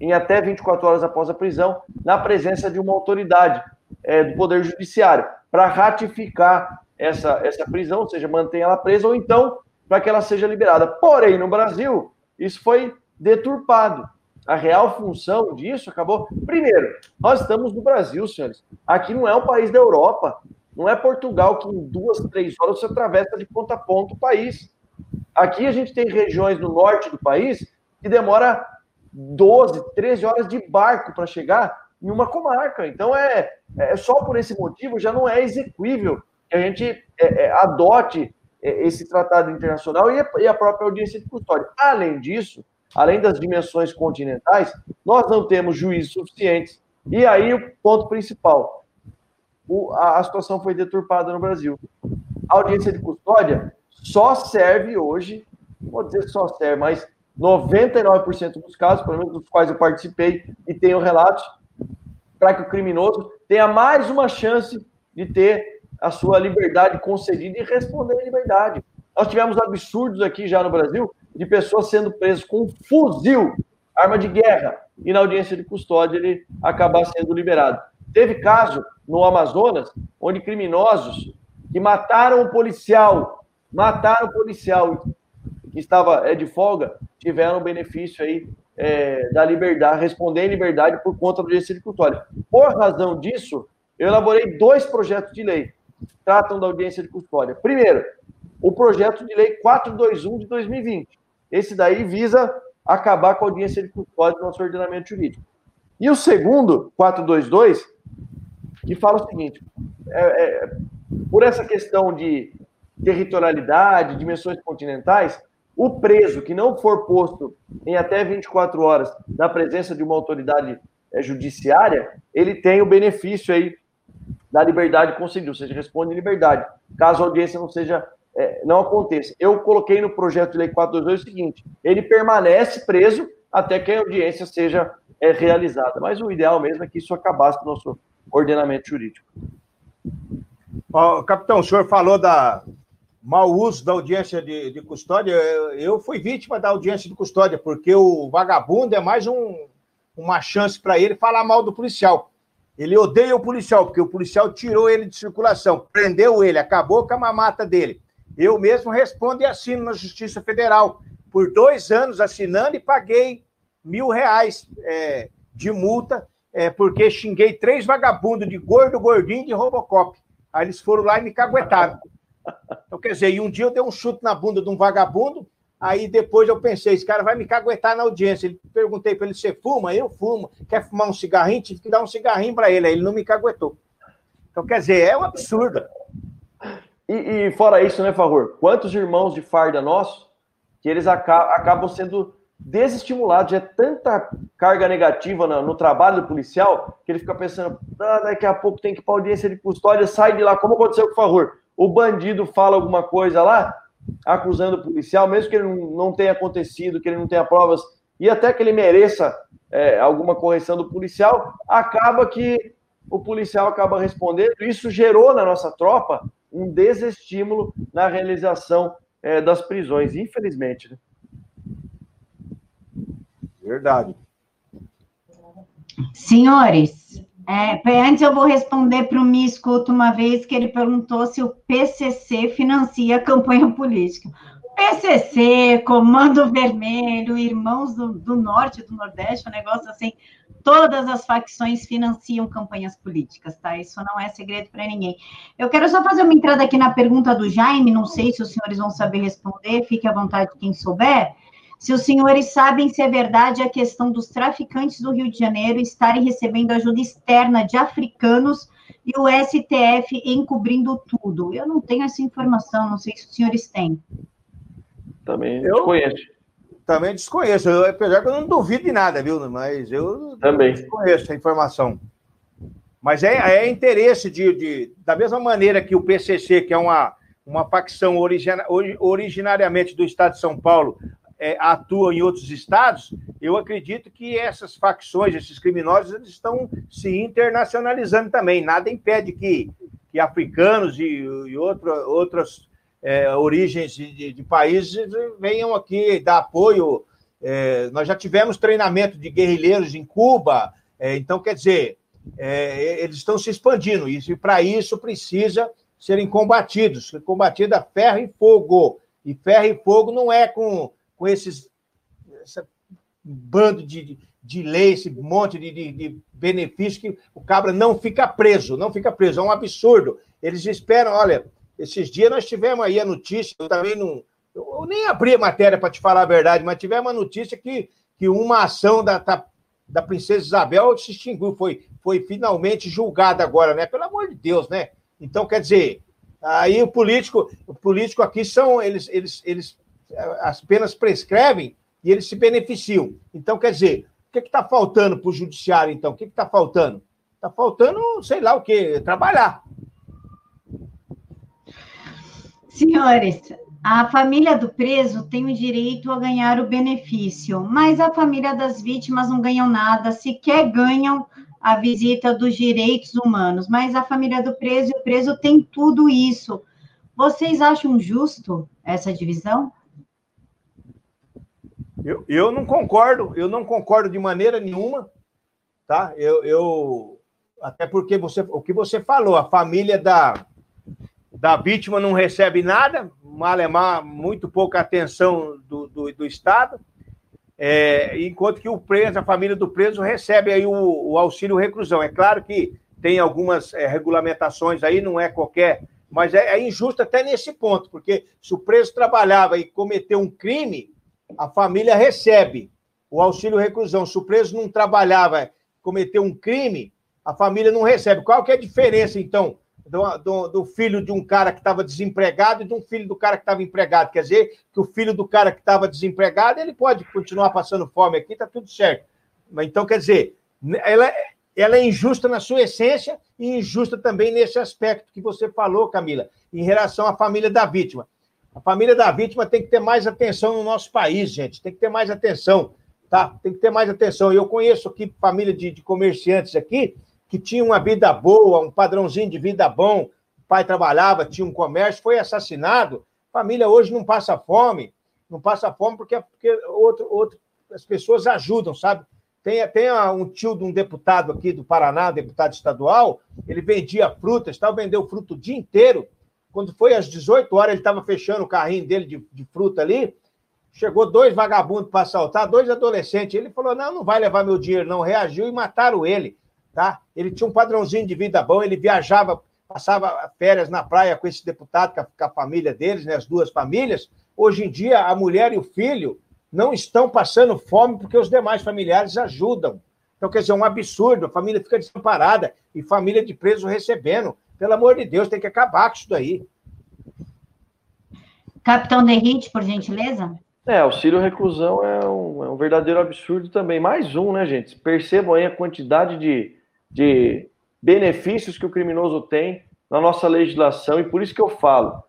em até 24 horas após a prisão, na presença de uma autoridade é, do Poder Judiciário, para ratificar essa, essa prisão, ou seja, manter ela presa, ou então para que ela seja liberada. Porém, no Brasil, isso foi deturpado. A real função disso acabou. Primeiro, nós estamos no Brasil, senhores. Aqui não é um país da Europa. Não é Portugal que em duas, três horas você atravessa de ponta a ponta o país. Aqui a gente tem regiões no norte do país que demora 12, 13 horas de barco para chegar em uma comarca. Então, é, é só por esse motivo já não é execuível que a gente é, é, adote é, esse tratado internacional e a, e a própria audiência de custódia. Além disso, além das dimensões continentais, nós não temos juízes suficientes. E aí, o ponto principal: o, a, a situação foi deturpada no Brasil. A audiência de custódia só serve hoje, vou dizer só serve, mas 99% dos casos, pelo menos dos quais eu participei e tenho relatos, para que o criminoso tenha mais uma chance de ter a sua liberdade concedida e responder em liberdade. Nós tivemos absurdos aqui já no Brasil de pessoas sendo presas com um fuzil, arma de guerra, e na audiência de custódia ele acabar sendo liberado. Teve caso no Amazonas onde criminosos que mataram um policial, mataram o policial que estava é, de folga, tiveram o benefício aí é, da liberdade, responder em liberdade por conta do direito de Por razão disso, eu elaborei dois projetos de lei que tratam da audiência de custódia. Primeiro, o projeto de lei 421 de 2020. Esse daí visa acabar com a audiência de custódia do nosso ordenamento jurídico. E o segundo, 422, que fala o seguinte: é, é, por essa questão de territorialidade, dimensões continentais, o preso que não for posto em até 24 horas na presença de uma autoridade é, judiciária, ele tem o benefício aí da liberdade concedida, ou seja, responde em liberdade, caso a audiência não seja é, não aconteça. Eu coloquei no projeto de lei 422 o seguinte: ele permanece preso até que a audiência seja é, realizada. Mas o ideal mesmo é que isso acabasse no nosso ordenamento jurídico. Oh, capitão, o senhor falou da, mau uso da audiência de, de custódia, eu fui vítima da audiência de custódia, porque o vagabundo é mais um, uma chance para ele falar mal do policial. Ele odeia o policial, porque o policial tirou ele de circulação, prendeu ele, acabou com a mamata dele. Eu mesmo respondo e assino na Justiça Federal. Por dois anos assinando e paguei mil reais é, de multa, é, porque xinguei três vagabundos de gordo, gordinho de Robocop. Aí eles foram lá e me caguetaram. Então, quer dizer, e um dia eu dei um chute na bunda de um vagabundo, aí depois eu pensei, esse cara vai me caguetar na audiência. Ele perguntei para ele, você fuma? Eu fumo. Quer fumar um cigarrinho? Tive que dar um cigarrinho para ele, aí ele não me caguetou. Então, quer dizer, é um absurdo. E, e fora isso, né, Favor? Quantos irmãos de farda nossos que eles acabam sendo desestimulado, já é tanta carga negativa no, no, trabalho do policial que ele fica pensando, ah, daqui a pouco tem que ir para audiência de custódia, sai de lá, como aconteceu com o favor. O bandido fala alguma coisa lá, acusando o policial, mesmo que ele não tenha acontecido, que ele não tenha provas, e até que ele mereça é, alguma correção do policial, acaba que o policial acaba respondendo. Isso gerou na nossa tropa um desestímulo na realização é, das prisões, infelizmente. Né? Verdade. Senhores, é, antes eu vou responder para o Me Escuta uma vez que ele perguntou se o PCC financia a campanha política. PCC, Comando Vermelho, Irmãos do, do Norte e do Nordeste, um negócio assim, todas as facções financiam campanhas políticas, tá? Isso não é segredo para ninguém. Eu quero só fazer uma entrada aqui na pergunta do Jaime, não sei se os senhores vão saber responder, fique à vontade quem souber se os senhores sabem se é verdade a questão dos traficantes do Rio de Janeiro estarem recebendo ajuda externa de africanos e o STF encobrindo tudo. Eu não tenho essa informação, não sei se os senhores têm. Também eu desconheço. Também desconheço, eu, apesar que eu não duvido de nada, viu? Mas eu também desconheço a informação. Mas é, é interesse de, de, da mesma maneira que o PCC, que é uma, uma facção origina, originariamente do Estado de São Paulo, é, atuam em outros estados, eu acredito que essas facções, esses criminosos, eles estão se internacionalizando também. Nada impede que, que africanos e, e outra, outras é, origens de, de, países venham aqui dar apoio. É, nós já tivemos treinamento de guerrilheiros em Cuba, é, então, quer dizer, é, eles estão se expandindo, e para isso precisa serem combatidos, combatida ferro e fogo. E ferro e fogo não é com com esses esse bando de, de lei, esse monte de, de, de benefícios que o cabra não fica preso, não fica preso. É um absurdo. Eles esperam, olha, esses dias nós tivemos aí a notícia, eu também não. Eu nem abri a matéria para te falar a verdade, mas tivemos uma notícia que, que uma ação da, da, da Princesa Isabel se extinguiu, foi, foi finalmente julgada agora, né? Pelo amor de Deus, né? Então, quer dizer, aí o político, o político aqui são, eles, eles, eles as penas prescrevem e eles se beneficiam. Então, quer dizer, o que está faltando para o judiciário, então? O que está faltando? Está faltando, sei lá o quê, trabalhar. Senhores, a família do preso tem o direito a ganhar o benefício, mas a família das vítimas não ganham nada, sequer ganham a visita dos direitos humanos, mas a família do preso e o preso tem tudo isso. Vocês acham justo essa divisão? Eu, eu não concordo, eu não concordo de maneira nenhuma, tá? Eu, eu até porque você, o que você falou, a família da, da vítima não recebe nada, malemar muito pouca atenção do, do, do Estado, é, enquanto que o preso, a família do preso recebe aí o, o auxílio reclusão. É claro que tem algumas é, regulamentações aí, não é qualquer, mas é, é injusto até nesse ponto, porque se o preso trabalhava e cometeu um crime, a família recebe o auxílio reclusão. Se o preso não trabalhava, cometeu um crime, a família não recebe. Qual que é a diferença, então, do, do, do filho de um cara que estava desempregado e de um filho do cara que estava empregado? Quer dizer, que o filho do cara que estava desempregado, ele pode continuar passando fome aqui, está tudo certo. Então, quer dizer, ela, ela é injusta na sua essência e injusta também nesse aspecto que você falou, Camila, em relação à família da vítima. A família da vítima tem que ter mais atenção no nosso país, gente. Tem que ter mais atenção, tá? Tem que ter mais atenção. Eu conheço aqui família de, de comerciantes aqui que tinha uma vida boa, um padrãozinho de vida bom. O pai trabalhava, tinha um comércio, foi assassinado. A família hoje não passa fome, não passa fome porque, porque outro, outro, as pessoas ajudam, sabe? Tem, tem um tio de um deputado aqui do Paraná, deputado estadual, ele vendia frutas, tal, vendeu fruta o dia inteiro. Quando foi às 18 horas, ele estava fechando o carrinho dele de, de fruta ali. Chegou dois vagabundos para assaltar, dois adolescentes. Ele falou: não, não vai levar meu dinheiro, não. Reagiu e mataram ele. Tá? Ele tinha um padrãozinho de vida bom, ele viajava, passava férias na praia com esse deputado, com a, com a família deles, né, as duas famílias. Hoje em dia, a mulher e o filho não estão passando fome porque os demais familiares ajudam. Então, quer dizer, é um absurdo, a família fica desamparada e família de preso recebendo. Pelo amor de Deus, tem que acabar com isso daí. Capitão Derrite, por gentileza. É, auxílio reclusão é um, é um, verdadeiro absurdo também. Mais um, né, gente? Percebam aí a quantidade de, de benefícios que o criminoso tem na nossa legislação, e por isso que eu falo,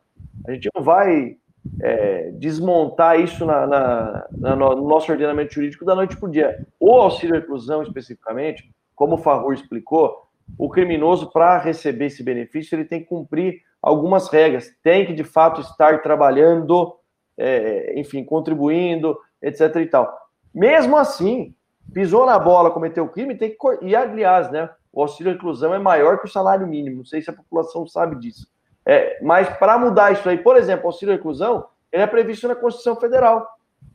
a gente não vai é, desmontar isso na, na, na, no nosso ordenamento jurídico da noite para o dia. O auxílio reclusão, especificamente, como o Favor explicou, o criminoso, para receber esse benefício, ele tem que cumprir algumas regras, tem que, de fato, estar trabalhando é, enfim, contribuindo, etc. e tal. Mesmo assim, pisou na bola, cometeu crime, tem que. E, aliás, né, o auxílio inclusão é maior que o salário mínimo. Não sei se a população sabe disso. É, mas para mudar isso aí, por exemplo, o auxílio inclusão, ele é previsto na Constituição Federal.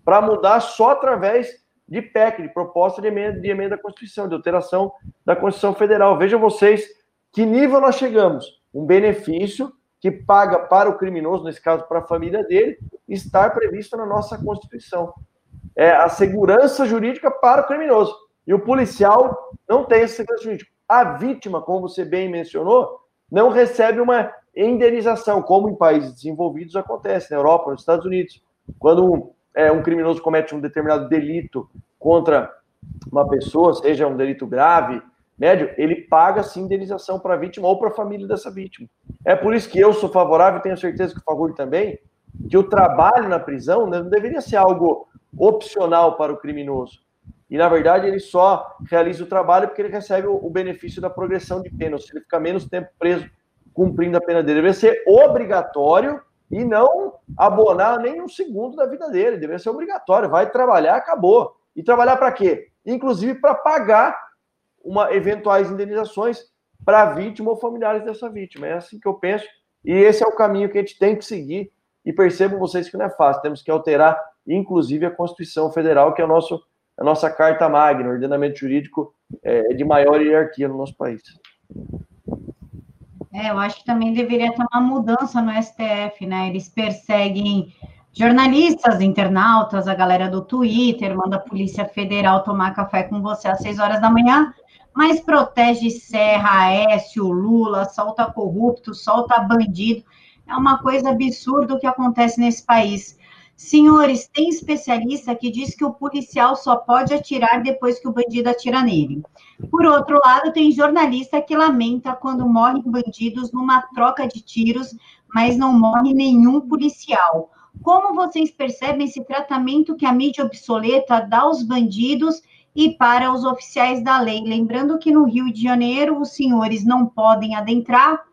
Para mudar só através de PEC, de proposta de emenda, de emenda da Constituição, de alteração da Constituição Federal. Vejam vocês que nível nós chegamos. Um benefício que paga para o criminoso, nesse caso para a família dele, estar previsto na nossa Constituição. É a segurança jurídica para o criminoso. E o policial não tem essa segurança jurídica. A vítima, como você bem mencionou, não recebe uma indenização, como em países desenvolvidos acontece, na Europa, nos Estados Unidos. Quando um, é, um criminoso comete um determinado delito contra uma pessoa, seja um delito grave, médio, ele paga sim indenização para a vítima ou para a família dessa vítima. É por isso que eu sou favorável, tenho certeza que o Fagulho também, que o trabalho na prisão não deveria ser algo opcional para o criminoso. E, na verdade, ele só realiza o trabalho porque ele recebe o benefício da progressão de pena, ou seja, ele fica menos tempo preso cumprindo a pena dele. Deveria ser obrigatório e não abonar nem um segundo da vida dele. Deveria ser obrigatório. Vai trabalhar, acabou. E trabalhar para quê? Inclusive para pagar uma eventuais indenizações para vítima ou familiares dessa vítima. É assim que eu penso, e esse é o caminho que a gente tem que seguir. E percebam vocês que não é fácil, temos que alterar, inclusive, a Constituição Federal, que é o nosso, a nossa carta magna, ordenamento jurídico é, de maior hierarquia no nosso país. É, eu acho que também deveria ter uma mudança no STF, né? Eles perseguem jornalistas, internautas, a galera do Twitter, manda a Polícia Federal tomar café com você às 6 horas da manhã mas protege Serra, Aécio, Lula, solta corrupto, solta bandido. É uma coisa absurda o que acontece nesse país. Senhores, tem especialista que diz que o policial só pode atirar depois que o bandido atira nele. Por outro lado, tem jornalista que lamenta quando morrem bandidos numa troca de tiros, mas não morre nenhum policial. Como vocês percebem esse tratamento que a mídia obsoleta dá aos bandidos e para os oficiais da lei. Lembrando que no Rio de Janeiro os senhores não podem adentrar,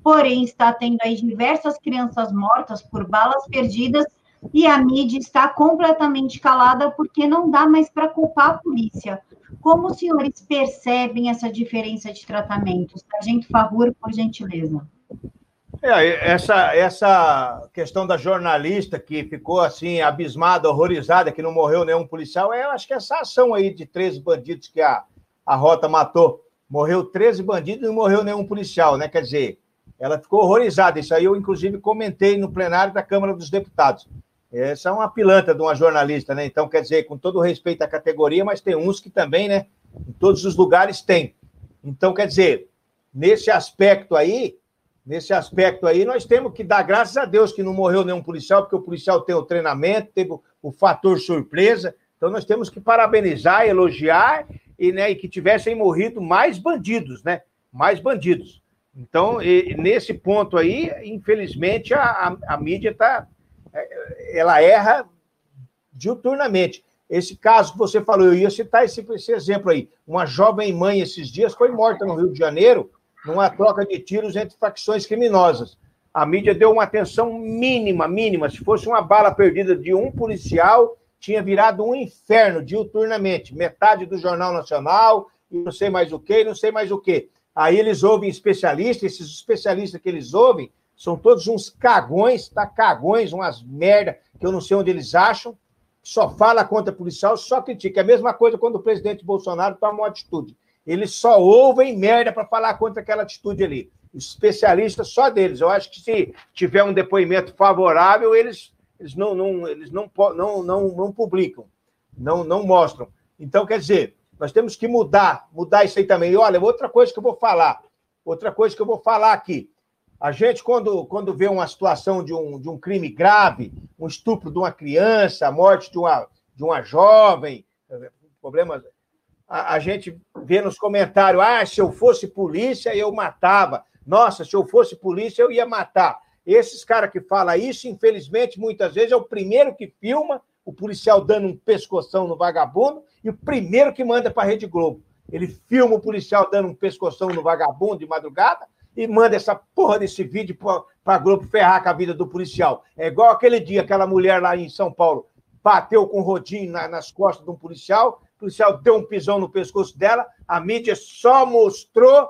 porém está tendo aí diversas crianças mortas por balas perdidas e a mídia está completamente calada porque não dá mais para culpar a polícia. Como os senhores percebem essa diferença de tratamento? Sargento Favor, por gentileza. É, essa, essa questão da jornalista que ficou assim, abismada, horrorizada, que não morreu nenhum policial, é, eu acho que essa ação aí de 13 bandidos que a, a Rota matou. Morreu 13 bandidos e não morreu nenhum policial, né? Quer dizer, ela ficou horrorizada. Isso aí eu, inclusive, comentei no plenário da Câmara dos Deputados. Essa é uma pilantra de uma jornalista, né? Então, quer dizer, com todo respeito à categoria, mas tem uns que também, né? Em todos os lugares tem. Então, quer dizer, nesse aspecto aí, nesse aspecto aí, nós temos que dar graças a Deus que não morreu nenhum policial, porque o policial tem o treinamento, teve o, o fator surpresa. Então, nós temos que parabenizar, elogiar e, né, e que tivessem morrido mais bandidos, né? Mais bandidos. Então, e, nesse ponto aí, infelizmente, a, a, a mídia tá, é, ela erra diuturnamente. Esse caso que você falou, eu ia citar esse, esse exemplo aí. Uma jovem mãe esses dias foi morta no Rio de Janeiro numa troca de tiros entre facções criminosas. A mídia deu uma atenção mínima, mínima. Se fosse uma bala perdida de um policial, tinha virado um inferno diuturnamente, metade do Jornal Nacional, e não sei mais o que, não sei mais o que. Aí eles ouvem especialistas, esses especialistas que eles ouvem são todos uns cagões, tá? Cagões, umas merda que eu não sei onde eles acham, só fala contra policial, só critica. É a mesma coisa quando o presidente Bolsonaro toma uma atitude. Eles só ouvem merda para falar contra aquela atitude ali. Especialistas só deles. Eu acho que se tiver um depoimento favorável, eles, eles, não, não, eles não, não, não, não publicam, não, não mostram. Então, quer dizer, nós temos que mudar, mudar isso aí também. E olha, outra coisa que eu vou falar, outra coisa que eu vou falar aqui. A gente, quando, quando vê uma situação de um, de um crime grave, um estupro de uma criança, a morte de uma, de uma jovem, problemas. A, a gente vê nos comentários: ah, se eu fosse polícia, eu matava. Nossa, se eu fosse polícia, eu ia matar. Esses caras que falam isso, infelizmente, muitas vezes é o primeiro que filma o policial dando um pescoção no vagabundo e o primeiro que manda para a Rede Globo. Ele filma o policial dando um pescoção no vagabundo de madrugada e manda essa porra desse vídeo para Globo ferrar com a vida do policial. É igual aquele dia, aquela mulher lá em São Paulo bateu com um rodinho na, nas costas de um policial, o policial deu um pisão no pescoço dela, a mídia só mostrou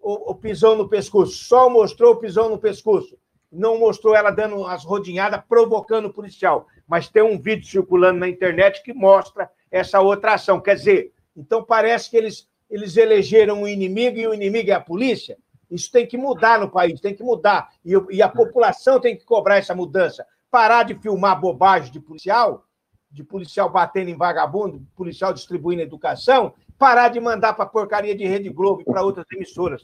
o, o pisão no pescoço, só mostrou o pisão no pescoço. Não mostrou ela dando as rodinhadas, provocando o policial. Mas tem um vídeo circulando na internet que mostra essa outra ação. Quer dizer, então parece que eles, eles elegeram um inimigo e o inimigo é a polícia. Isso tem que mudar no país, tem que mudar. E, e a população tem que cobrar essa mudança. Parar de filmar bobagem de policial, de policial batendo em vagabundo, policial distribuindo educação, parar de mandar para porcaria de Rede Globo e para outras emissoras.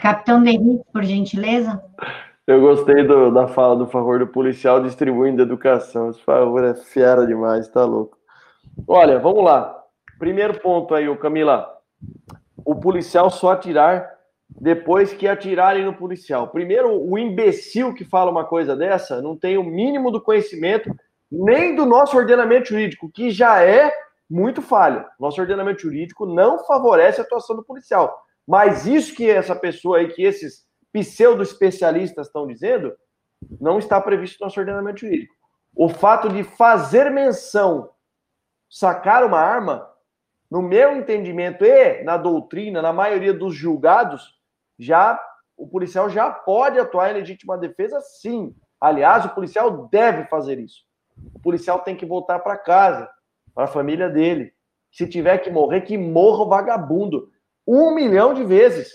Capitão Denise, por gentileza. Eu gostei do, da fala do favor do policial distribuindo educação. Esse favor é fera demais, tá louco. Olha, vamos lá. Primeiro ponto aí, o Camila o policial só atirar depois que atirarem no policial. Primeiro, o imbecil que fala uma coisa dessa não tem o mínimo do conhecimento nem do nosso ordenamento jurídico, que já é muito falho. Nosso ordenamento jurídico não favorece a atuação do policial. Mas isso que essa pessoa aí, que esses pseudo-especialistas estão dizendo, não está previsto no nosso ordenamento jurídico. O fato de fazer menção, sacar uma arma, no meu entendimento e na doutrina, na maioria dos julgados, já o policial já pode atuar em legítima defesa, sim. Aliás, o policial deve fazer isso. O policial tem que voltar para casa, para a família dele. Se tiver que morrer, que morra o vagabundo. Um milhão de vezes.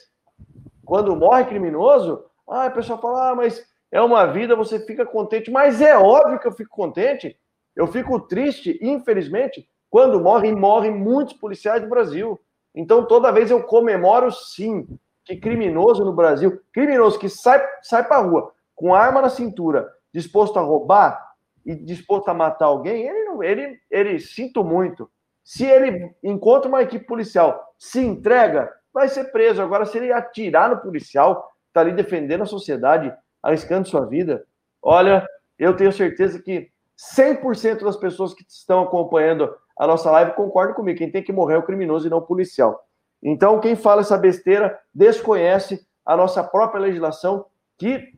Quando morre criminoso, ah, a pessoa fala, ah, mas é uma vida, você fica contente. Mas é óbvio que eu fico contente. Eu fico triste, infelizmente, quando morrem, morrem muitos policiais do Brasil. Então, toda vez eu comemoro, sim, que criminoso no Brasil, criminoso que sai, sai para rua com arma na cintura, disposto a roubar e disposto a matar alguém, ele, não, ele, ele sinto muito. Se ele encontra uma equipe policial, se entrega, vai ser preso. Agora, se ele atirar no policial, está ali defendendo a sociedade, arriscando sua vida, olha, eu tenho certeza que 100% das pessoas que estão acompanhando a nossa live concordam comigo. Quem tem que morrer é o criminoso e não o policial. Então, quem fala essa besteira desconhece a nossa própria legislação, que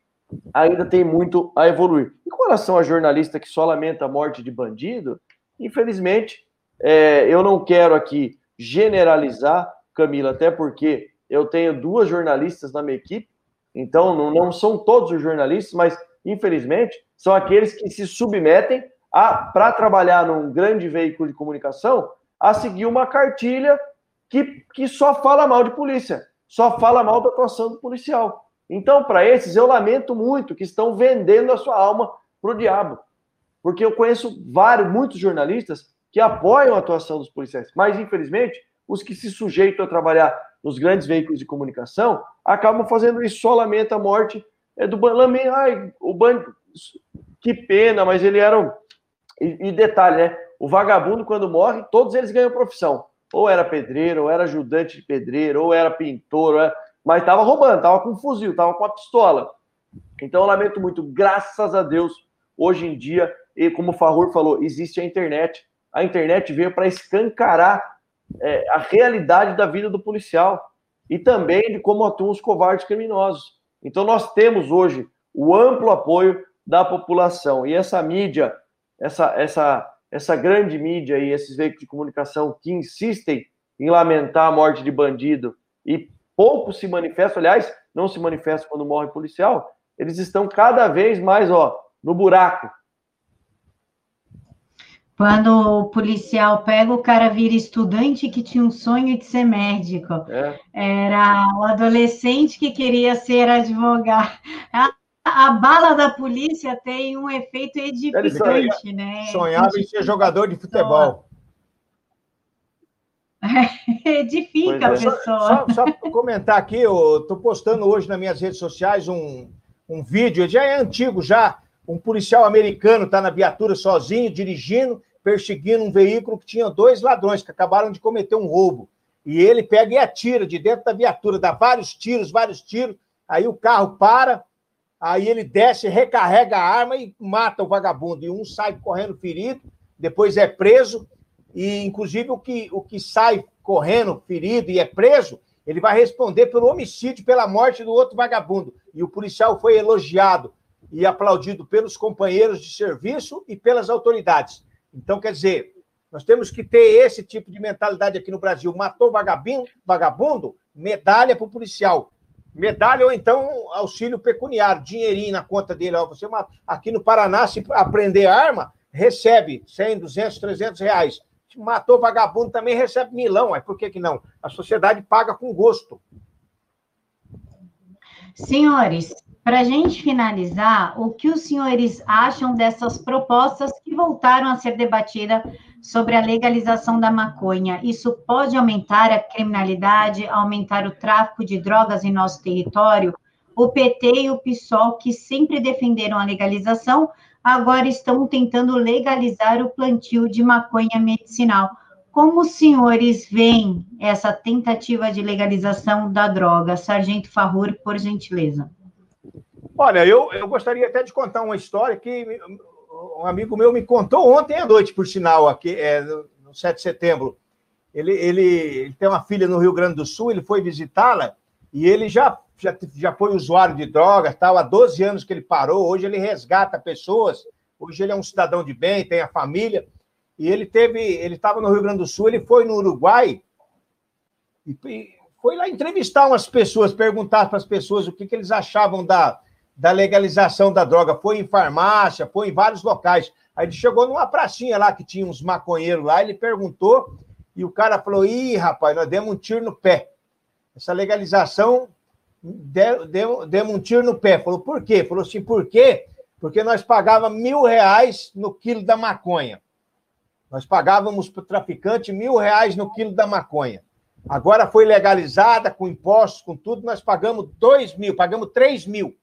ainda tem muito a evoluir. E com relação a jornalista que só lamenta a morte de bandido, infelizmente, é, eu não quero aqui generalizar, Camila, até porque eu tenho duas jornalistas na minha equipe, então não, não são todos os jornalistas, mas infelizmente são aqueles que se submetem para trabalhar num grande veículo de comunicação, a seguir uma cartilha que, que só fala mal de polícia, só fala mal da atuação do policial. Então, para esses, eu lamento muito que estão vendendo a sua alma para o diabo. Porque eu conheço vários, muitos jornalistas que apoiam a atuação dos policiais, mas, infelizmente, os que se sujeitam a trabalhar nos grandes veículos de comunicação acabam fazendo isso, só lamenta a morte é do Lamento, ai, o banco, que pena, mas ele era um e, e, detalhe, né? O vagabundo, quando morre, todos eles ganham profissão. Ou era pedreiro, ou era ajudante de pedreiro, ou era pintor, ou era... mas estava roubando, estava com um fuzil, estava com a pistola. Então eu lamento muito, graças a Deus, hoje em dia, e como o Farrur falou, existe a internet. A internet veio para escancarar é, a realidade da vida do policial e também de como atuam os covardes criminosos. Então nós temos hoje o amplo apoio da população. E essa mídia, essa, essa, essa grande mídia e esses veículos de comunicação que insistem em lamentar a morte de bandido e pouco se manifestam, aliás, não se manifestam quando morre policial, eles estão cada vez mais ó, no buraco. Quando o policial pega, o cara vira estudante que tinha um sonho de ser médico. É. Era o adolescente que queria ser advogado. A, a, bala da polícia tem um efeito edificante, né? Sonhava em ser jogador de futebol. Edifica a é. pessoa. Só, só, só comentar aqui, eu estou postando hoje nas minhas redes sociais um, um vídeo, já é antigo já, um policial americano está na viatura sozinho, dirigindo, perseguindo um veículo que tinha dois ladrões que acabaram de cometer um roubo. E ele pega e atira de dentro da viatura, dá vários tiros, vários tiros. Aí o carro para, aí ele desce, recarrega a arma e mata o vagabundo. E um sai correndo ferido, depois é preso. E, inclusive, o que, o que sai correndo ferido e é preso, ele vai responder pelo homicídio, pela morte do outro vagabundo. E o policial foi elogiado e aplaudido pelos companheiros de serviço e pelas autoridades. Então, quer dizer, nós temos que ter esse tipo de mentalidade aqui no Brasil. Matou vagabundo, vagabundo medalha para o policial. Medalha ou então auxílio pecuniário, dinheirinho na conta dele. Ó, você aqui no Paraná, se aprender arma, recebe 100, 200, 300 reais. Se matou vagabundo, também recebe milão. Mas por que, que não? A sociedade paga com gosto. Senhores, para a gente finalizar, o que os senhores acham dessas propostas que voltaram a ser debatidas sobre a legalização da maconha? Isso pode aumentar a criminalidade, aumentar o tráfico de drogas em nosso território? O PT e o PSOL, que sempre defenderam a legalização, agora estão tentando legalizar o plantio de maconha medicinal. Como os senhores veem essa tentativa de legalização da droga? Sargento Farrur, por gentileza. Olha, eu, eu gostaria até de contar uma história que um amigo meu me contou ontem à noite, por sinal, aqui é, no 7 de setembro. Ele, ele, ele tem uma filha no Rio Grande do Sul, ele foi visitá-la e ele já, já, já foi usuário de drogas, tal, há 12 anos que ele parou, hoje ele resgata pessoas, hoje ele é um cidadão de bem, tem a família, e ele teve, ele estava no Rio Grande do Sul, ele foi no Uruguai e, e foi lá entrevistar umas pessoas, perguntar para as pessoas o que, que eles achavam da, da legalização da droga. Foi em farmácia, foi em vários locais. Aí ele chegou numa pracinha lá que tinha uns maconheiros lá, ele perguntou, e o cara falou: ih, rapaz, nós demos um tiro no pé. Essa legalização deu, demos um tiro no pé. Falou, por quê? Falou assim, por quê? Porque nós pagávamos mil reais no quilo da maconha. Nós pagávamos para o traficante mil reais no quilo da maconha. Agora foi legalizada, com impostos, com tudo, nós pagamos dois mil, pagamos três mil.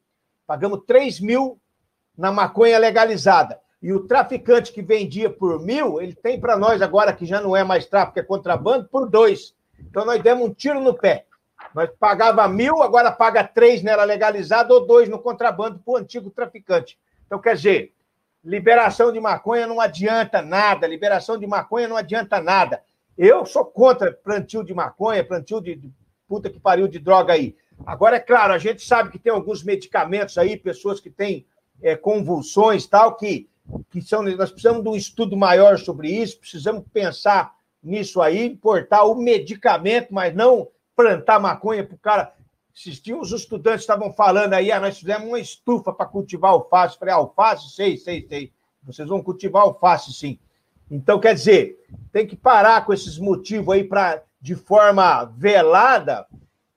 Pagamos 3 mil na maconha legalizada. E o traficante que vendia por mil, ele tem para nós agora, que já não é mais tráfico, é contrabando, por dois. Então nós demos um tiro no pé. Nós pagava mil, agora paga três nela legalizada ou dois no contrabando para o antigo traficante. Então, quer dizer, liberação de maconha não adianta nada, liberação de maconha não adianta nada. Eu sou contra plantio de maconha, plantio de, de puta que pariu de droga aí. Agora, é claro, a gente sabe que tem alguns medicamentos aí, pessoas que têm é, convulsões tal, que, que são. Nós precisamos de um estudo maior sobre isso, precisamos pensar nisso aí, importar o medicamento, mas não plantar maconha para o cara. Esses os estudantes estavam falando aí, ah, nós fizemos uma estufa para cultivar alface. Falei, alface? Sei, sei, sei. Vocês vão cultivar alface, sim. Então, quer dizer, tem que parar com esses motivos aí para, de forma velada,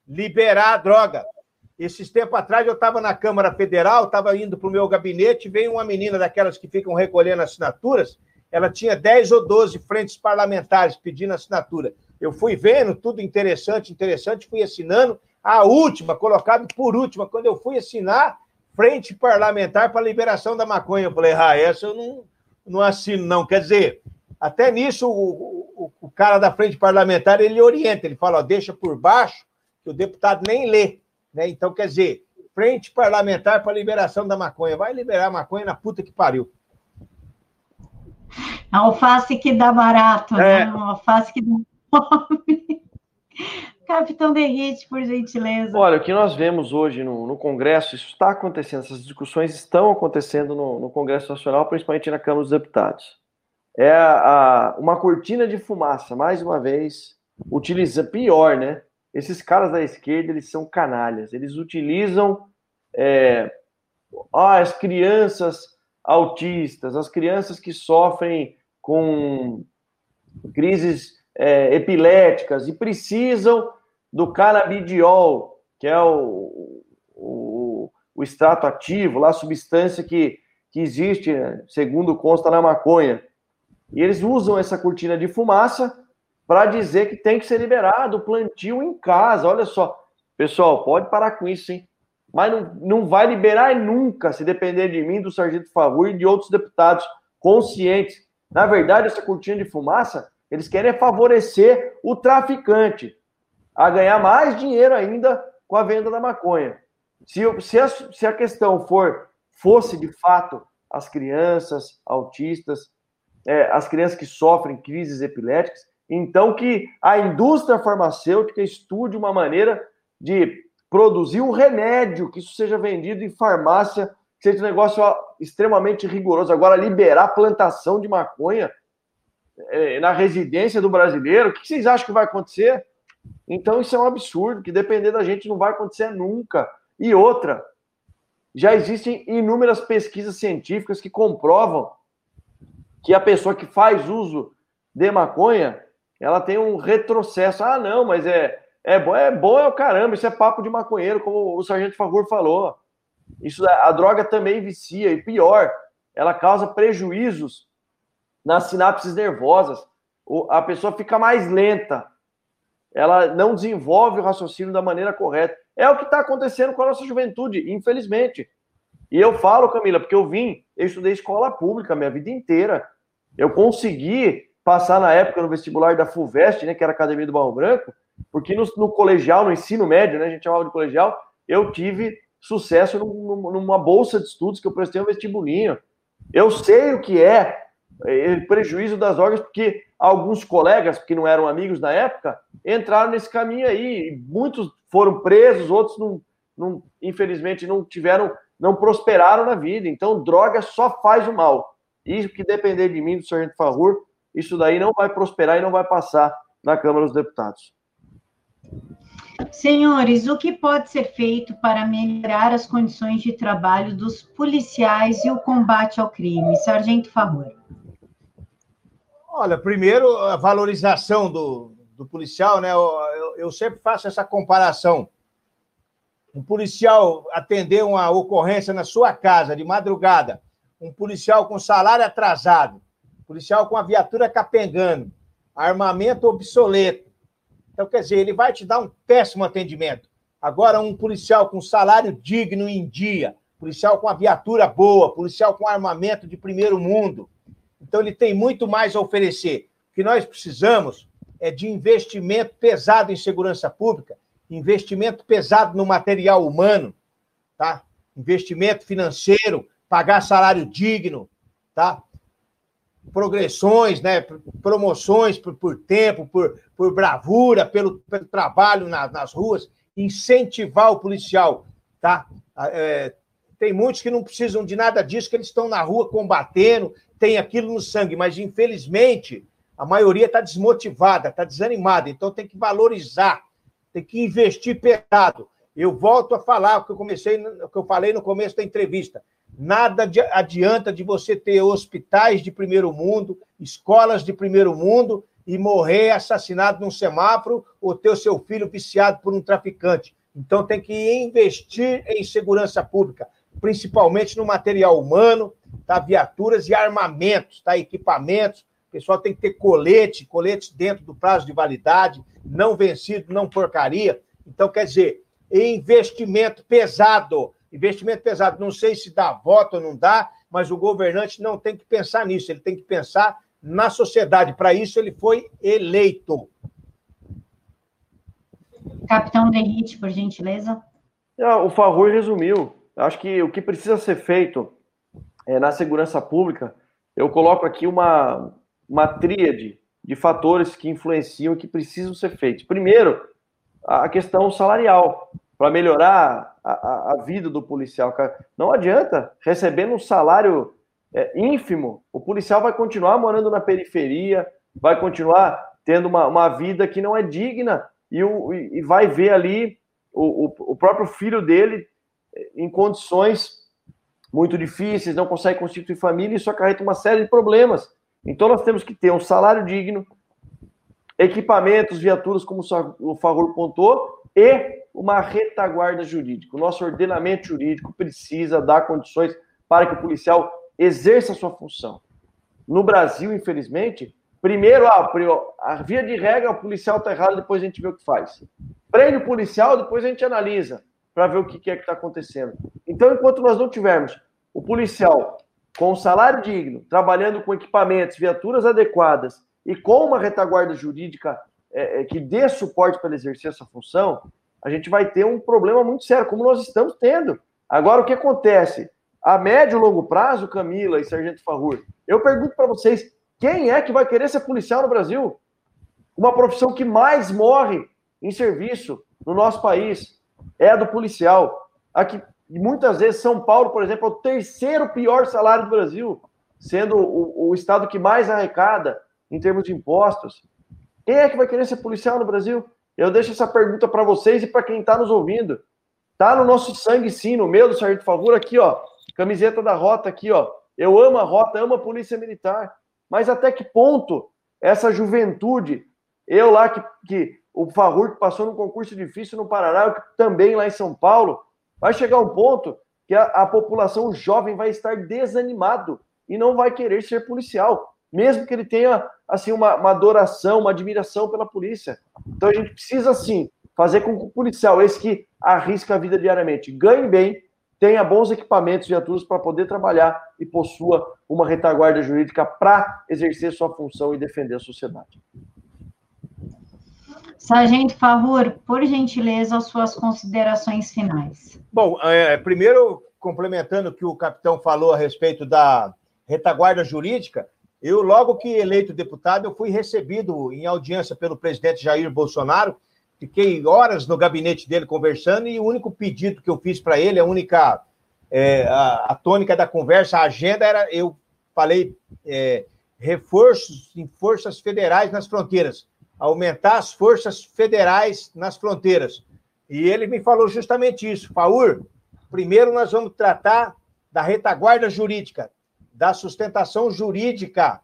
liberar a droga. Esses tempos atrás eu estava na Câmara Federal, estava indo para o meu gabinete, veio uma menina daquelas que ficam recolhendo assinaturas, ela tinha 10 ou 12 frentes parlamentares pedindo assinatura. Eu fui vendo, tudo interessante, interessante, fui assinando. A última, colocado por última, quando eu fui assinar, frente parlamentar para liberação da maconha. Eu falei, ah, essa eu não, não assino, não. Quer dizer, até nisso o, o, o cara da frente parlamentar ele orienta, ele fala, ó, deixa por baixo, que o deputado nem lê. Né? Então, quer dizer, frente parlamentar para liberação da maconha. Vai liberar a maconha na puta que pariu. Alface que dá barato, né? é. né? Alface que dá fome. Capitão Derrite, por gentileza. Olha, o que nós vemos hoje no, no Congresso, isso está acontecendo, essas discussões estão acontecendo no, no, Congresso Nacional, principalmente na Câmara dos Deputados. É a, a, uma cortina de fumaça, mais uma vez, utiliza pior, né? Esses caras da esquerda, eles são canalhas, eles utilizam é, as crianças autistas, as crianças que sofrem com crises é, epiléticas e precisam do canabidiol, que é o, o, o extrato ativo, lá, a substância que, que existe, né, segundo consta na maconha. E eles usam essa cortina de fumaça para dizer que tem que ser liberado o plantio em casa. Olha só, pessoal, pode parar com isso, hein? Mas não, não vai liberar nunca, se depender de mim, do Sargento Favor e de outros deputados conscientes. Na verdade, essa cortina de fumaça, eles querem favorecer o traficante a ganhar mais dinheiro ainda com a venda da maconha. Se, se, a, se a questão for fosse de fato as crianças autistas, é, as crianças que sofrem crises epiléticas, então que a indústria farmacêutica estude uma maneira de produzir um remédio, que isso seja vendido em farmácia, que seja um negócio extremamente rigoroso. Agora, liberar plantação de maconha é, na residência do brasileiro, o que vocês acham que vai acontecer? Então, isso é um absurdo, que depender da gente não vai acontecer nunca. E outra, já existem inúmeras pesquisas científicas que comprovam que a pessoa que faz uso de maconha, ela tem um retrocesso. Ah, não, mas é, é bom, é bom é o caramba, isso é papo de maconheiro, como o Sargento Favor falou. Isso, a droga também vicia, e pior, ela causa prejuízos nas sinapses nervosas. A pessoa fica mais lenta, ela não desenvolve o raciocínio da maneira correta. É o que está acontecendo com a nossa juventude, infelizmente. E eu falo, Camila, porque eu vim, eu estudei escola pública minha vida inteira. Eu consegui passar na época no vestibular da FUVEST, né, que era a Academia do Barro Branco, porque no, no colegial, no ensino médio, né, a gente chamava de colegial, eu tive sucesso numa bolsa de estudos que eu prestei um vestibulinho. Eu sei o que é é, prejuízo das drogas, porque alguns colegas, que não eram amigos na época, entraram nesse caminho aí. Muitos foram presos, outros, não, não, infelizmente, não tiveram, não prosperaram na vida. Então, droga só faz o mal. E que depender de mim, do Sargento Farrur, isso daí não vai prosperar e não vai passar na Câmara dos Deputados. Senhores, o que pode ser feito para melhorar as condições de trabalho dos policiais e o combate ao crime? Sargento Favor. Olha, primeiro, a valorização do, do policial, né? Eu, eu, eu, sempre faço essa comparação. Um policial atender uma ocorrência na sua casa de madrugada, um policial com salário atrasado, policial com a viatura capengando, armamento obsoleto. Então, quer dizer, ele vai te dar um péssimo atendimento. Agora, um policial com salário digno em dia, policial com a viatura boa, policial com armamento de primeiro mundo, então, ele tem muito mais a oferecer. O que nós precisamos é de investimento pesado em segurança pública, investimento pesado no material humano, tá? investimento financeiro, pagar salário digno, tá? Progressões, né? promoções por, por tempo, por, por bravura, pelo, pelo trabalho na, nas ruas, incentivar o policial. Tá? É, tem muitos que não precisam de nada disso, que eles estão na rua combatendo, tem aquilo no sangue, mas infelizmente a maioria está desmotivada, está desanimada, então tem que valorizar, tem que investir pesado. Eu volto a falar o que eu comecei, o que eu falei no começo da entrevista. Nada adianta de você ter hospitais de primeiro mundo, escolas de primeiro mundo e morrer assassinado num semáforo ou ter o seu filho viciado por um traficante. Então tem que investir em segurança pública, principalmente no material humano, tá? viaturas e armamentos, tá? equipamentos. O pessoal tem que ter colete, colete dentro do prazo de validade, não vencido, não porcaria. Então, quer dizer, investimento pesado. Investimento pesado. Não sei se dá voto ou não dá, mas o governante não tem que pensar nisso, ele tem que pensar na sociedade. Para isso, ele foi eleito. Capitão Derrite, por gentileza. O Favor resumiu. Acho que o que precisa ser feito é, na segurança pública, eu coloco aqui uma, uma tríade de fatores que influenciam e que precisam ser feitos. Primeiro, a questão salarial, para melhorar a, a, vida do policial. Não adianta, recebendo um salário é, ínfimo, o policial vai continuar morando na periferia, vai continuar tendo uma, uma vida que não é digna e, o, e vai ver ali o, o, o próprio filho dele é, em condições muito difíceis, não consegue constituir família, e isso acarreta uma série de problemas. Então nós temos que ter um salário digno, equipamentos, viaturas, como o Favor pontou, e uma retaguarda jurídica. O nosso ordenamento jurídico precisa dar condições para que o policial exerça sua função. No Brasil, infelizmente, primeiro, a, a via de regra, o policial está errado, depois a gente vê o que faz. Prende o policial, depois a gente analisa para ver o que é que está acontecendo. Então, enquanto nós não tivermos o policial com salário digno, trabalhando com equipamentos, viaturas adequadas e com uma retaguarda jurídica é, é, que dê suporte para ele exercer essa função, a gente vai ter um problema muito sério, como nós estamos tendo. Agora, o que acontece? A médio e longo prazo, Camila e Sargento Farrur, eu pergunto para vocês, quem é que vai querer ser policial no Brasil? Uma profissão que mais morre em serviço no nosso país é a do policial. Aqui, muitas vezes, São Paulo, por exemplo, é o terceiro pior salário do Brasil, sendo o, o estado que mais arrecada em termos de impostos. Quem é que vai querer ser policial no Brasil? Eu deixo essa pergunta para vocês e para quem está nos ouvindo. Tá no nosso sangue, sim, no meu do Sargento Favor, aqui, ó. Camiseta da Rota aqui, ó. Eu amo a Rota, amo a Polícia Militar. Mas até que ponto essa juventude, eu lá que, que o Favor que passou num concurso difícil no Paraná, eu também lá em São Paulo, vai chegar um ponto que a, a população jovem vai estar desanimado e não vai querer ser policial mesmo que ele tenha assim uma, uma adoração, uma admiração pela polícia. Então a gente precisa sim fazer com que o policial, esse que arrisca a vida diariamente, ganhe bem, tenha bons equipamentos, viaturas para poder trabalhar e possua uma retaguarda jurídica para exercer sua função e defender a sociedade. Sargento Favor, por gentileza, as suas considerações finais. Bom, é, primeiro, complementando o que o capitão falou a respeito da retaguarda jurídica, eu, logo que eleito deputado, eu fui recebido em audiência pelo presidente Jair Bolsonaro, fiquei horas no gabinete dele conversando e o único pedido que eu fiz para ele, a única é, a, a, tônica da conversa, a agenda era, eu falei, é, reforços em forças federais nas fronteiras, aumentar as forças federais nas fronteiras. E ele me falou justamente isso, Faur, primeiro nós vamos tratar da retaguarda jurídica, da sustentação jurídica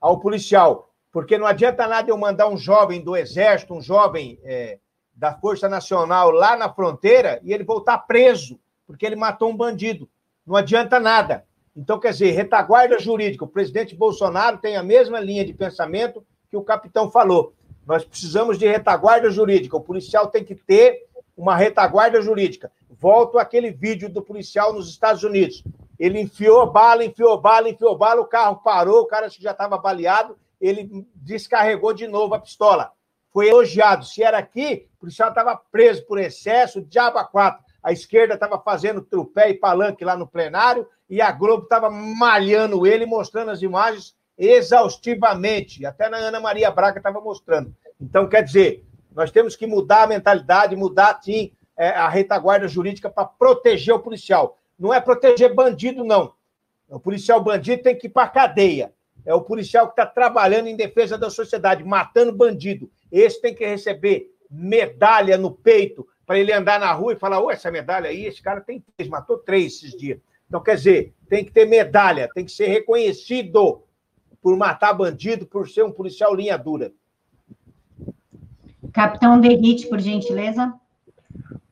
ao policial. Porque não adianta nada eu mandar um jovem do Exército, um jovem é, da Força Nacional lá na fronteira e ele voltar preso, porque ele matou um bandido. Não adianta nada. Então, quer dizer, retaguarda jurídica. O presidente Bolsonaro tem a mesma linha de pensamento que o capitão falou. Nós precisamos de retaguarda jurídica. O policial tem que ter uma retaguarda jurídica. Volto àquele vídeo do policial nos Estados Unidos. Ele enfiou bala, enfiou bala, enfiou bala, o carro parou, o cara já estava baleado, ele descarregou de novo a pistola. Foi elogiado. Se era aqui, o policial estava preso por excesso, diabo a quatro. A esquerda estava fazendo trupé e palanque lá no plenário, e a Globo estava malhando ele, mostrando as imagens exaustivamente. Até na Ana Maria Braga estava mostrando. Então, quer dizer, nós temos que mudar a mentalidade, mudar, sim, é, a retaguarda jurídica para proteger o policial não é proteger bandido, não. O policial bandido tem que ir para a cadeia. É o policial que está trabalhando em defesa da sociedade, matando bandido. Esse tem que receber medalha no peito para ele andar na rua e falar: Ô, essa medalha aí, esse cara tem três, matou três esses dias. Então, quer dizer, tem que ter medalha, tem que ser reconhecido por matar bandido, por ser um policial linha dura. Capitão Derrite, por gentileza.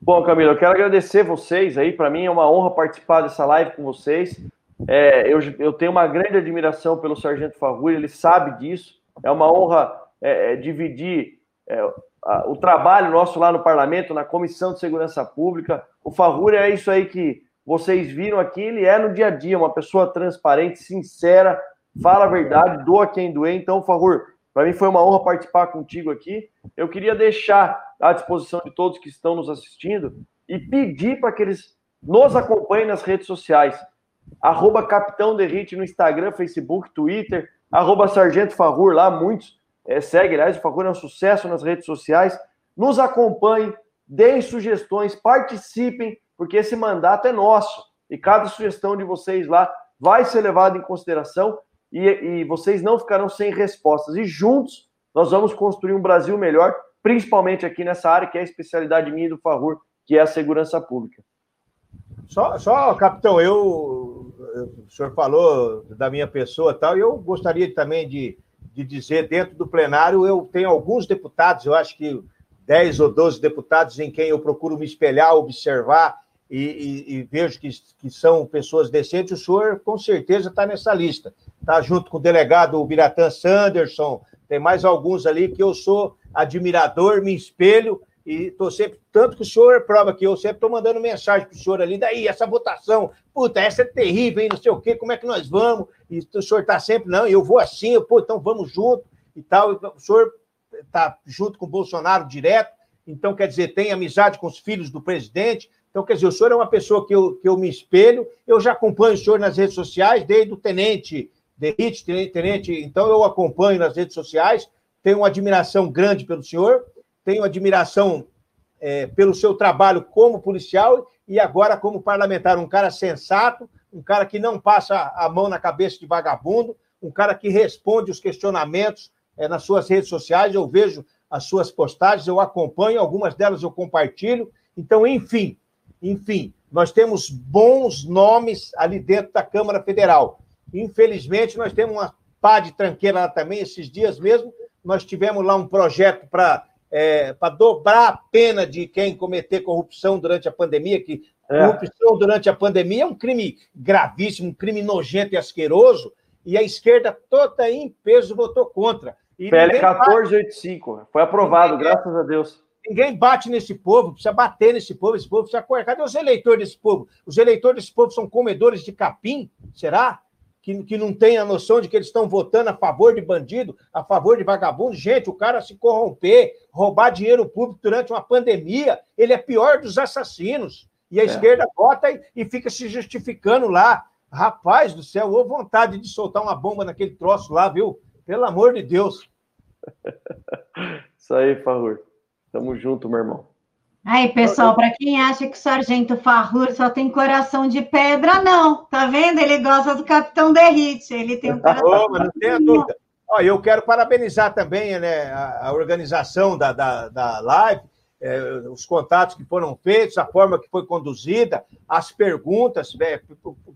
Bom, Camila, eu quero agradecer vocês aí. Para mim é uma honra participar dessa live com vocês. É, eu, eu, tenho uma grande admiração pelo Sargento Farrui, ele sabe disso. É uma honra é, é, dividir é, a, o trabalho nosso lá no Parlamento, na Comissão de Segurança Pública. O Farrui é isso aí que vocês viram aqui. Ele é no dia a dia uma pessoa transparente, sincera, fala a verdade, doa quem doer. Então, Farrui, para mim foi uma honra participar contigo aqui. Eu queria deixar à disposição de todos que estão nos assistindo e pedir para que eles nos acompanhem nas redes sociais. Arroba Capitão Derrite no Instagram, Facebook, Twitter, arroba Sargento Farrur lá, muitos é, seguem, aliás, o Farrur é um sucesso nas redes sociais. nos acompanhem, deem sugestões, participem, porque esse mandato é nosso. E cada sugestão de vocês lá vai ser levada em consideração e, e vocês não ficarão sem respostas. E juntos nós vamos construir um Brasil melhor, principalmente aqui nessa área que é a especialidade minha do Favor, que é a segurança pública. Só, só capitão, eu, o senhor falou da minha pessoa tal, e eu gostaria também de, de dizer, dentro do plenário, eu tenho alguns deputados, eu acho que 10 ou 12 deputados em quem eu procuro me espelhar, observar e, e, e vejo que, que são pessoas decentes, o senhor com certeza está nessa lista. Está junto com o delegado Biratã Sanderson, tem mais alguns ali que eu sou admirador, me espelho e estou sempre, tanto que o senhor prova que eu sempre estou mandando mensagem para o senhor ali, daí, essa votação, puta, essa é terrível, hein, não sei o quê, como é que nós vamos? E o senhor está sempre, não, eu vou assim, eu, pô, então vamos junto e tal. O senhor está junto com o Bolsonaro direto, então, quer dizer, tem amizade com os filhos do presidente. Então, quer dizer, o senhor é uma pessoa que eu, que eu me espelho, eu já acompanho o senhor nas redes sociais, desde o tenente Derrite, tenente, então eu acompanho nas redes sociais, tenho uma admiração grande pelo senhor, tenho admiração é, pelo seu trabalho como policial e agora como parlamentar, um cara sensato, um cara que não passa a mão na cabeça de vagabundo, um cara que responde os questionamentos é, nas suas redes sociais, eu vejo as suas postagens, eu acompanho, algumas delas eu compartilho. Então, enfim, enfim, nós temos bons nomes ali dentro da Câmara Federal. Infelizmente, nós temos uma pá de tranqueira lá também. Esses dias mesmo, nós tivemos lá um projeto para é, para dobrar a pena de quem cometer corrupção durante a pandemia, que é. corrupção durante a pandemia é um crime gravíssimo, um crime nojento e asqueroso, e a esquerda toda em peso votou contra. E PL 1485, foi aprovado, ninguém, graças a Deus. Ninguém bate nesse povo, precisa bater nesse povo, esse povo precisa correr. Cadê os eleitores desse povo? Os eleitores desse povo são comedores de capim? Será? Que, que não tem a noção de que eles estão votando a favor de bandido, a favor de vagabundo. Gente, o cara se corromper, roubar dinheiro público durante uma pandemia, ele é pior dos assassinos. E a é. esquerda vota e, e fica se justificando lá. Rapaz do céu, ou vontade de soltar uma bomba naquele troço lá, viu? Pelo amor de Deus. Isso aí, Farrur. Tamo junto, meu irmão. Aí, pessoal, para quem acha que o Sargento Farrur só tem coração de pedra, não. Tá vendo? Ele gosta do Capitão Derrite. Ele tem um coração. Oh, não tenha dúvida. Oh, eu quero parabenizar também né, a, a organização da, da, da live, é, os contatos que foram feitos, a forma que foi conduzida, as perguntas é,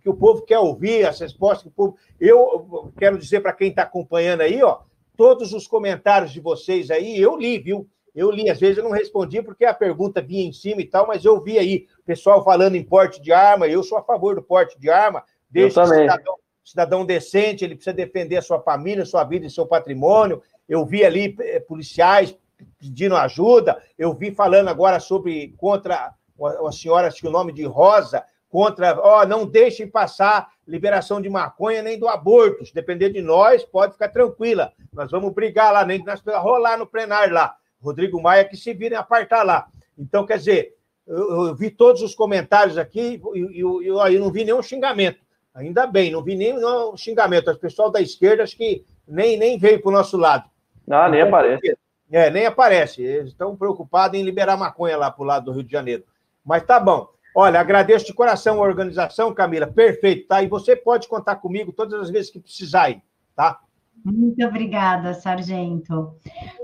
que o povo quer ouvir, as respostas que o povo. Eu quero dizer para quem está acompanhando aí, ó, todos os comentários de vocês aí, eu li, viu? Eu li, às vezes eu não respondi porque a pergunta vinha em cima e tal, mas eu vi aí pessoal falando em porte de arma. Eu sou a favor do porte de arma, desde que cidadão, cidadão decente, ele precisa defender a sua família, sua vida e seu patrimônio. Eu vi ali é, policiais pedindo ajuda. Eu vi falando agora sobre contra a senhora, acho que o nome de Rosa, contra, ó, oh, não deixem passar liberação de maconha nem do aborto. Se depender de nós, pode ficar tranquila. Nós vamos brigar lá, nem nós rolar no plenário lá. Rodrigo Maia, que se virem apartar lá. Então, quer dizer, eu, eu vi todos os comentários aqui e eu, eu, eu, não vi nenhum xingamento. Ainda bem, não vi nenhum xingamento. As pessoal da esquerda acho que nem, nem veio para o nosso lado. Ah, nem então, aparece. É, nem aparece. Eles estão preocupados em liberar maconha lá para o lado do Rio de Janeiro. Mas tá bom. Olha, agradeço de coração a organização, Camila. Perfeito, tá? E você pode contar comigo todas as vezes que precisar aí, tá? Muito obrigada, Sargento.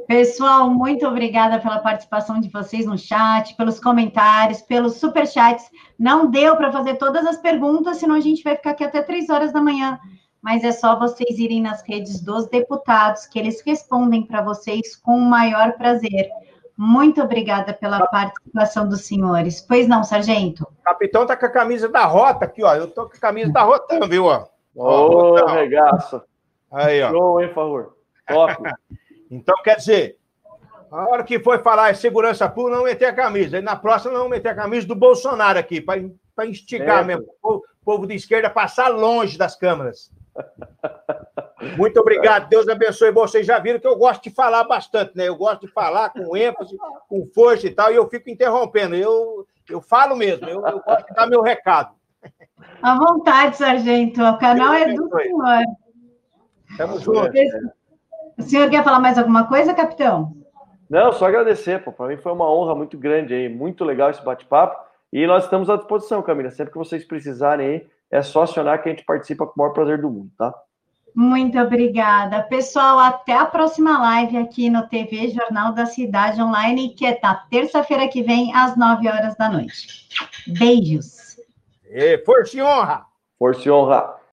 Pessoal, muito obrigada pela participação de vocês no chat, pelos comentários, pelos superchats. Não deu para fazer todas as perguntas, senão a gente vai ficar aqui até três horas da manhã. Mas é só vocês irem nas redes dos deputados, que eles respondem para vocês com o maior prazer. Muito obrigada pela participação dos senhores. Pois não, sargento? O capitão tá com a camisa da rota aqui, ó. Eu tô com a camisa da rota, viu, ó? Ô, oh, regaço. Aí, ó. Show, hein, favor. Top. então, quer dizer, a hora que foi falar em segurança pública, não meter a camisa. E na próxima, não meter a camisa do Bolsonaro aqui, para instigar é, mesmo o povo, povo de esquerda passar longe das câmeras. Muito obrigado, Deus abençoe. Vocês já viram que eu gosto de falar bastante, né? Eu gosto de falar com ênfase, com força e tal, e eu fico interrompendo. Eu, eu falo mesmo, eu, eu gosto de dar meu recado. À vontade, sargento. O canal Deus é do senhor. Tamo junto. O senhor quer falar mais alguma coisa, capitão? Não, só agradecer, pô. Para mim foi uma honra muito grande aí, muito legal esse bate-papo. E nós estamos à disposição, Camila. Sempre que vocês precisarem aí, é só acionar que a gente participa com o maior prazer do mundo, tá? Muito obrigada. Pessoal, até a próxima live aqui no TV Jornal da Cidade Online, que é na terça-feira que vem, às 9 horas da noite. Beijos. E força e honra! Força e honra!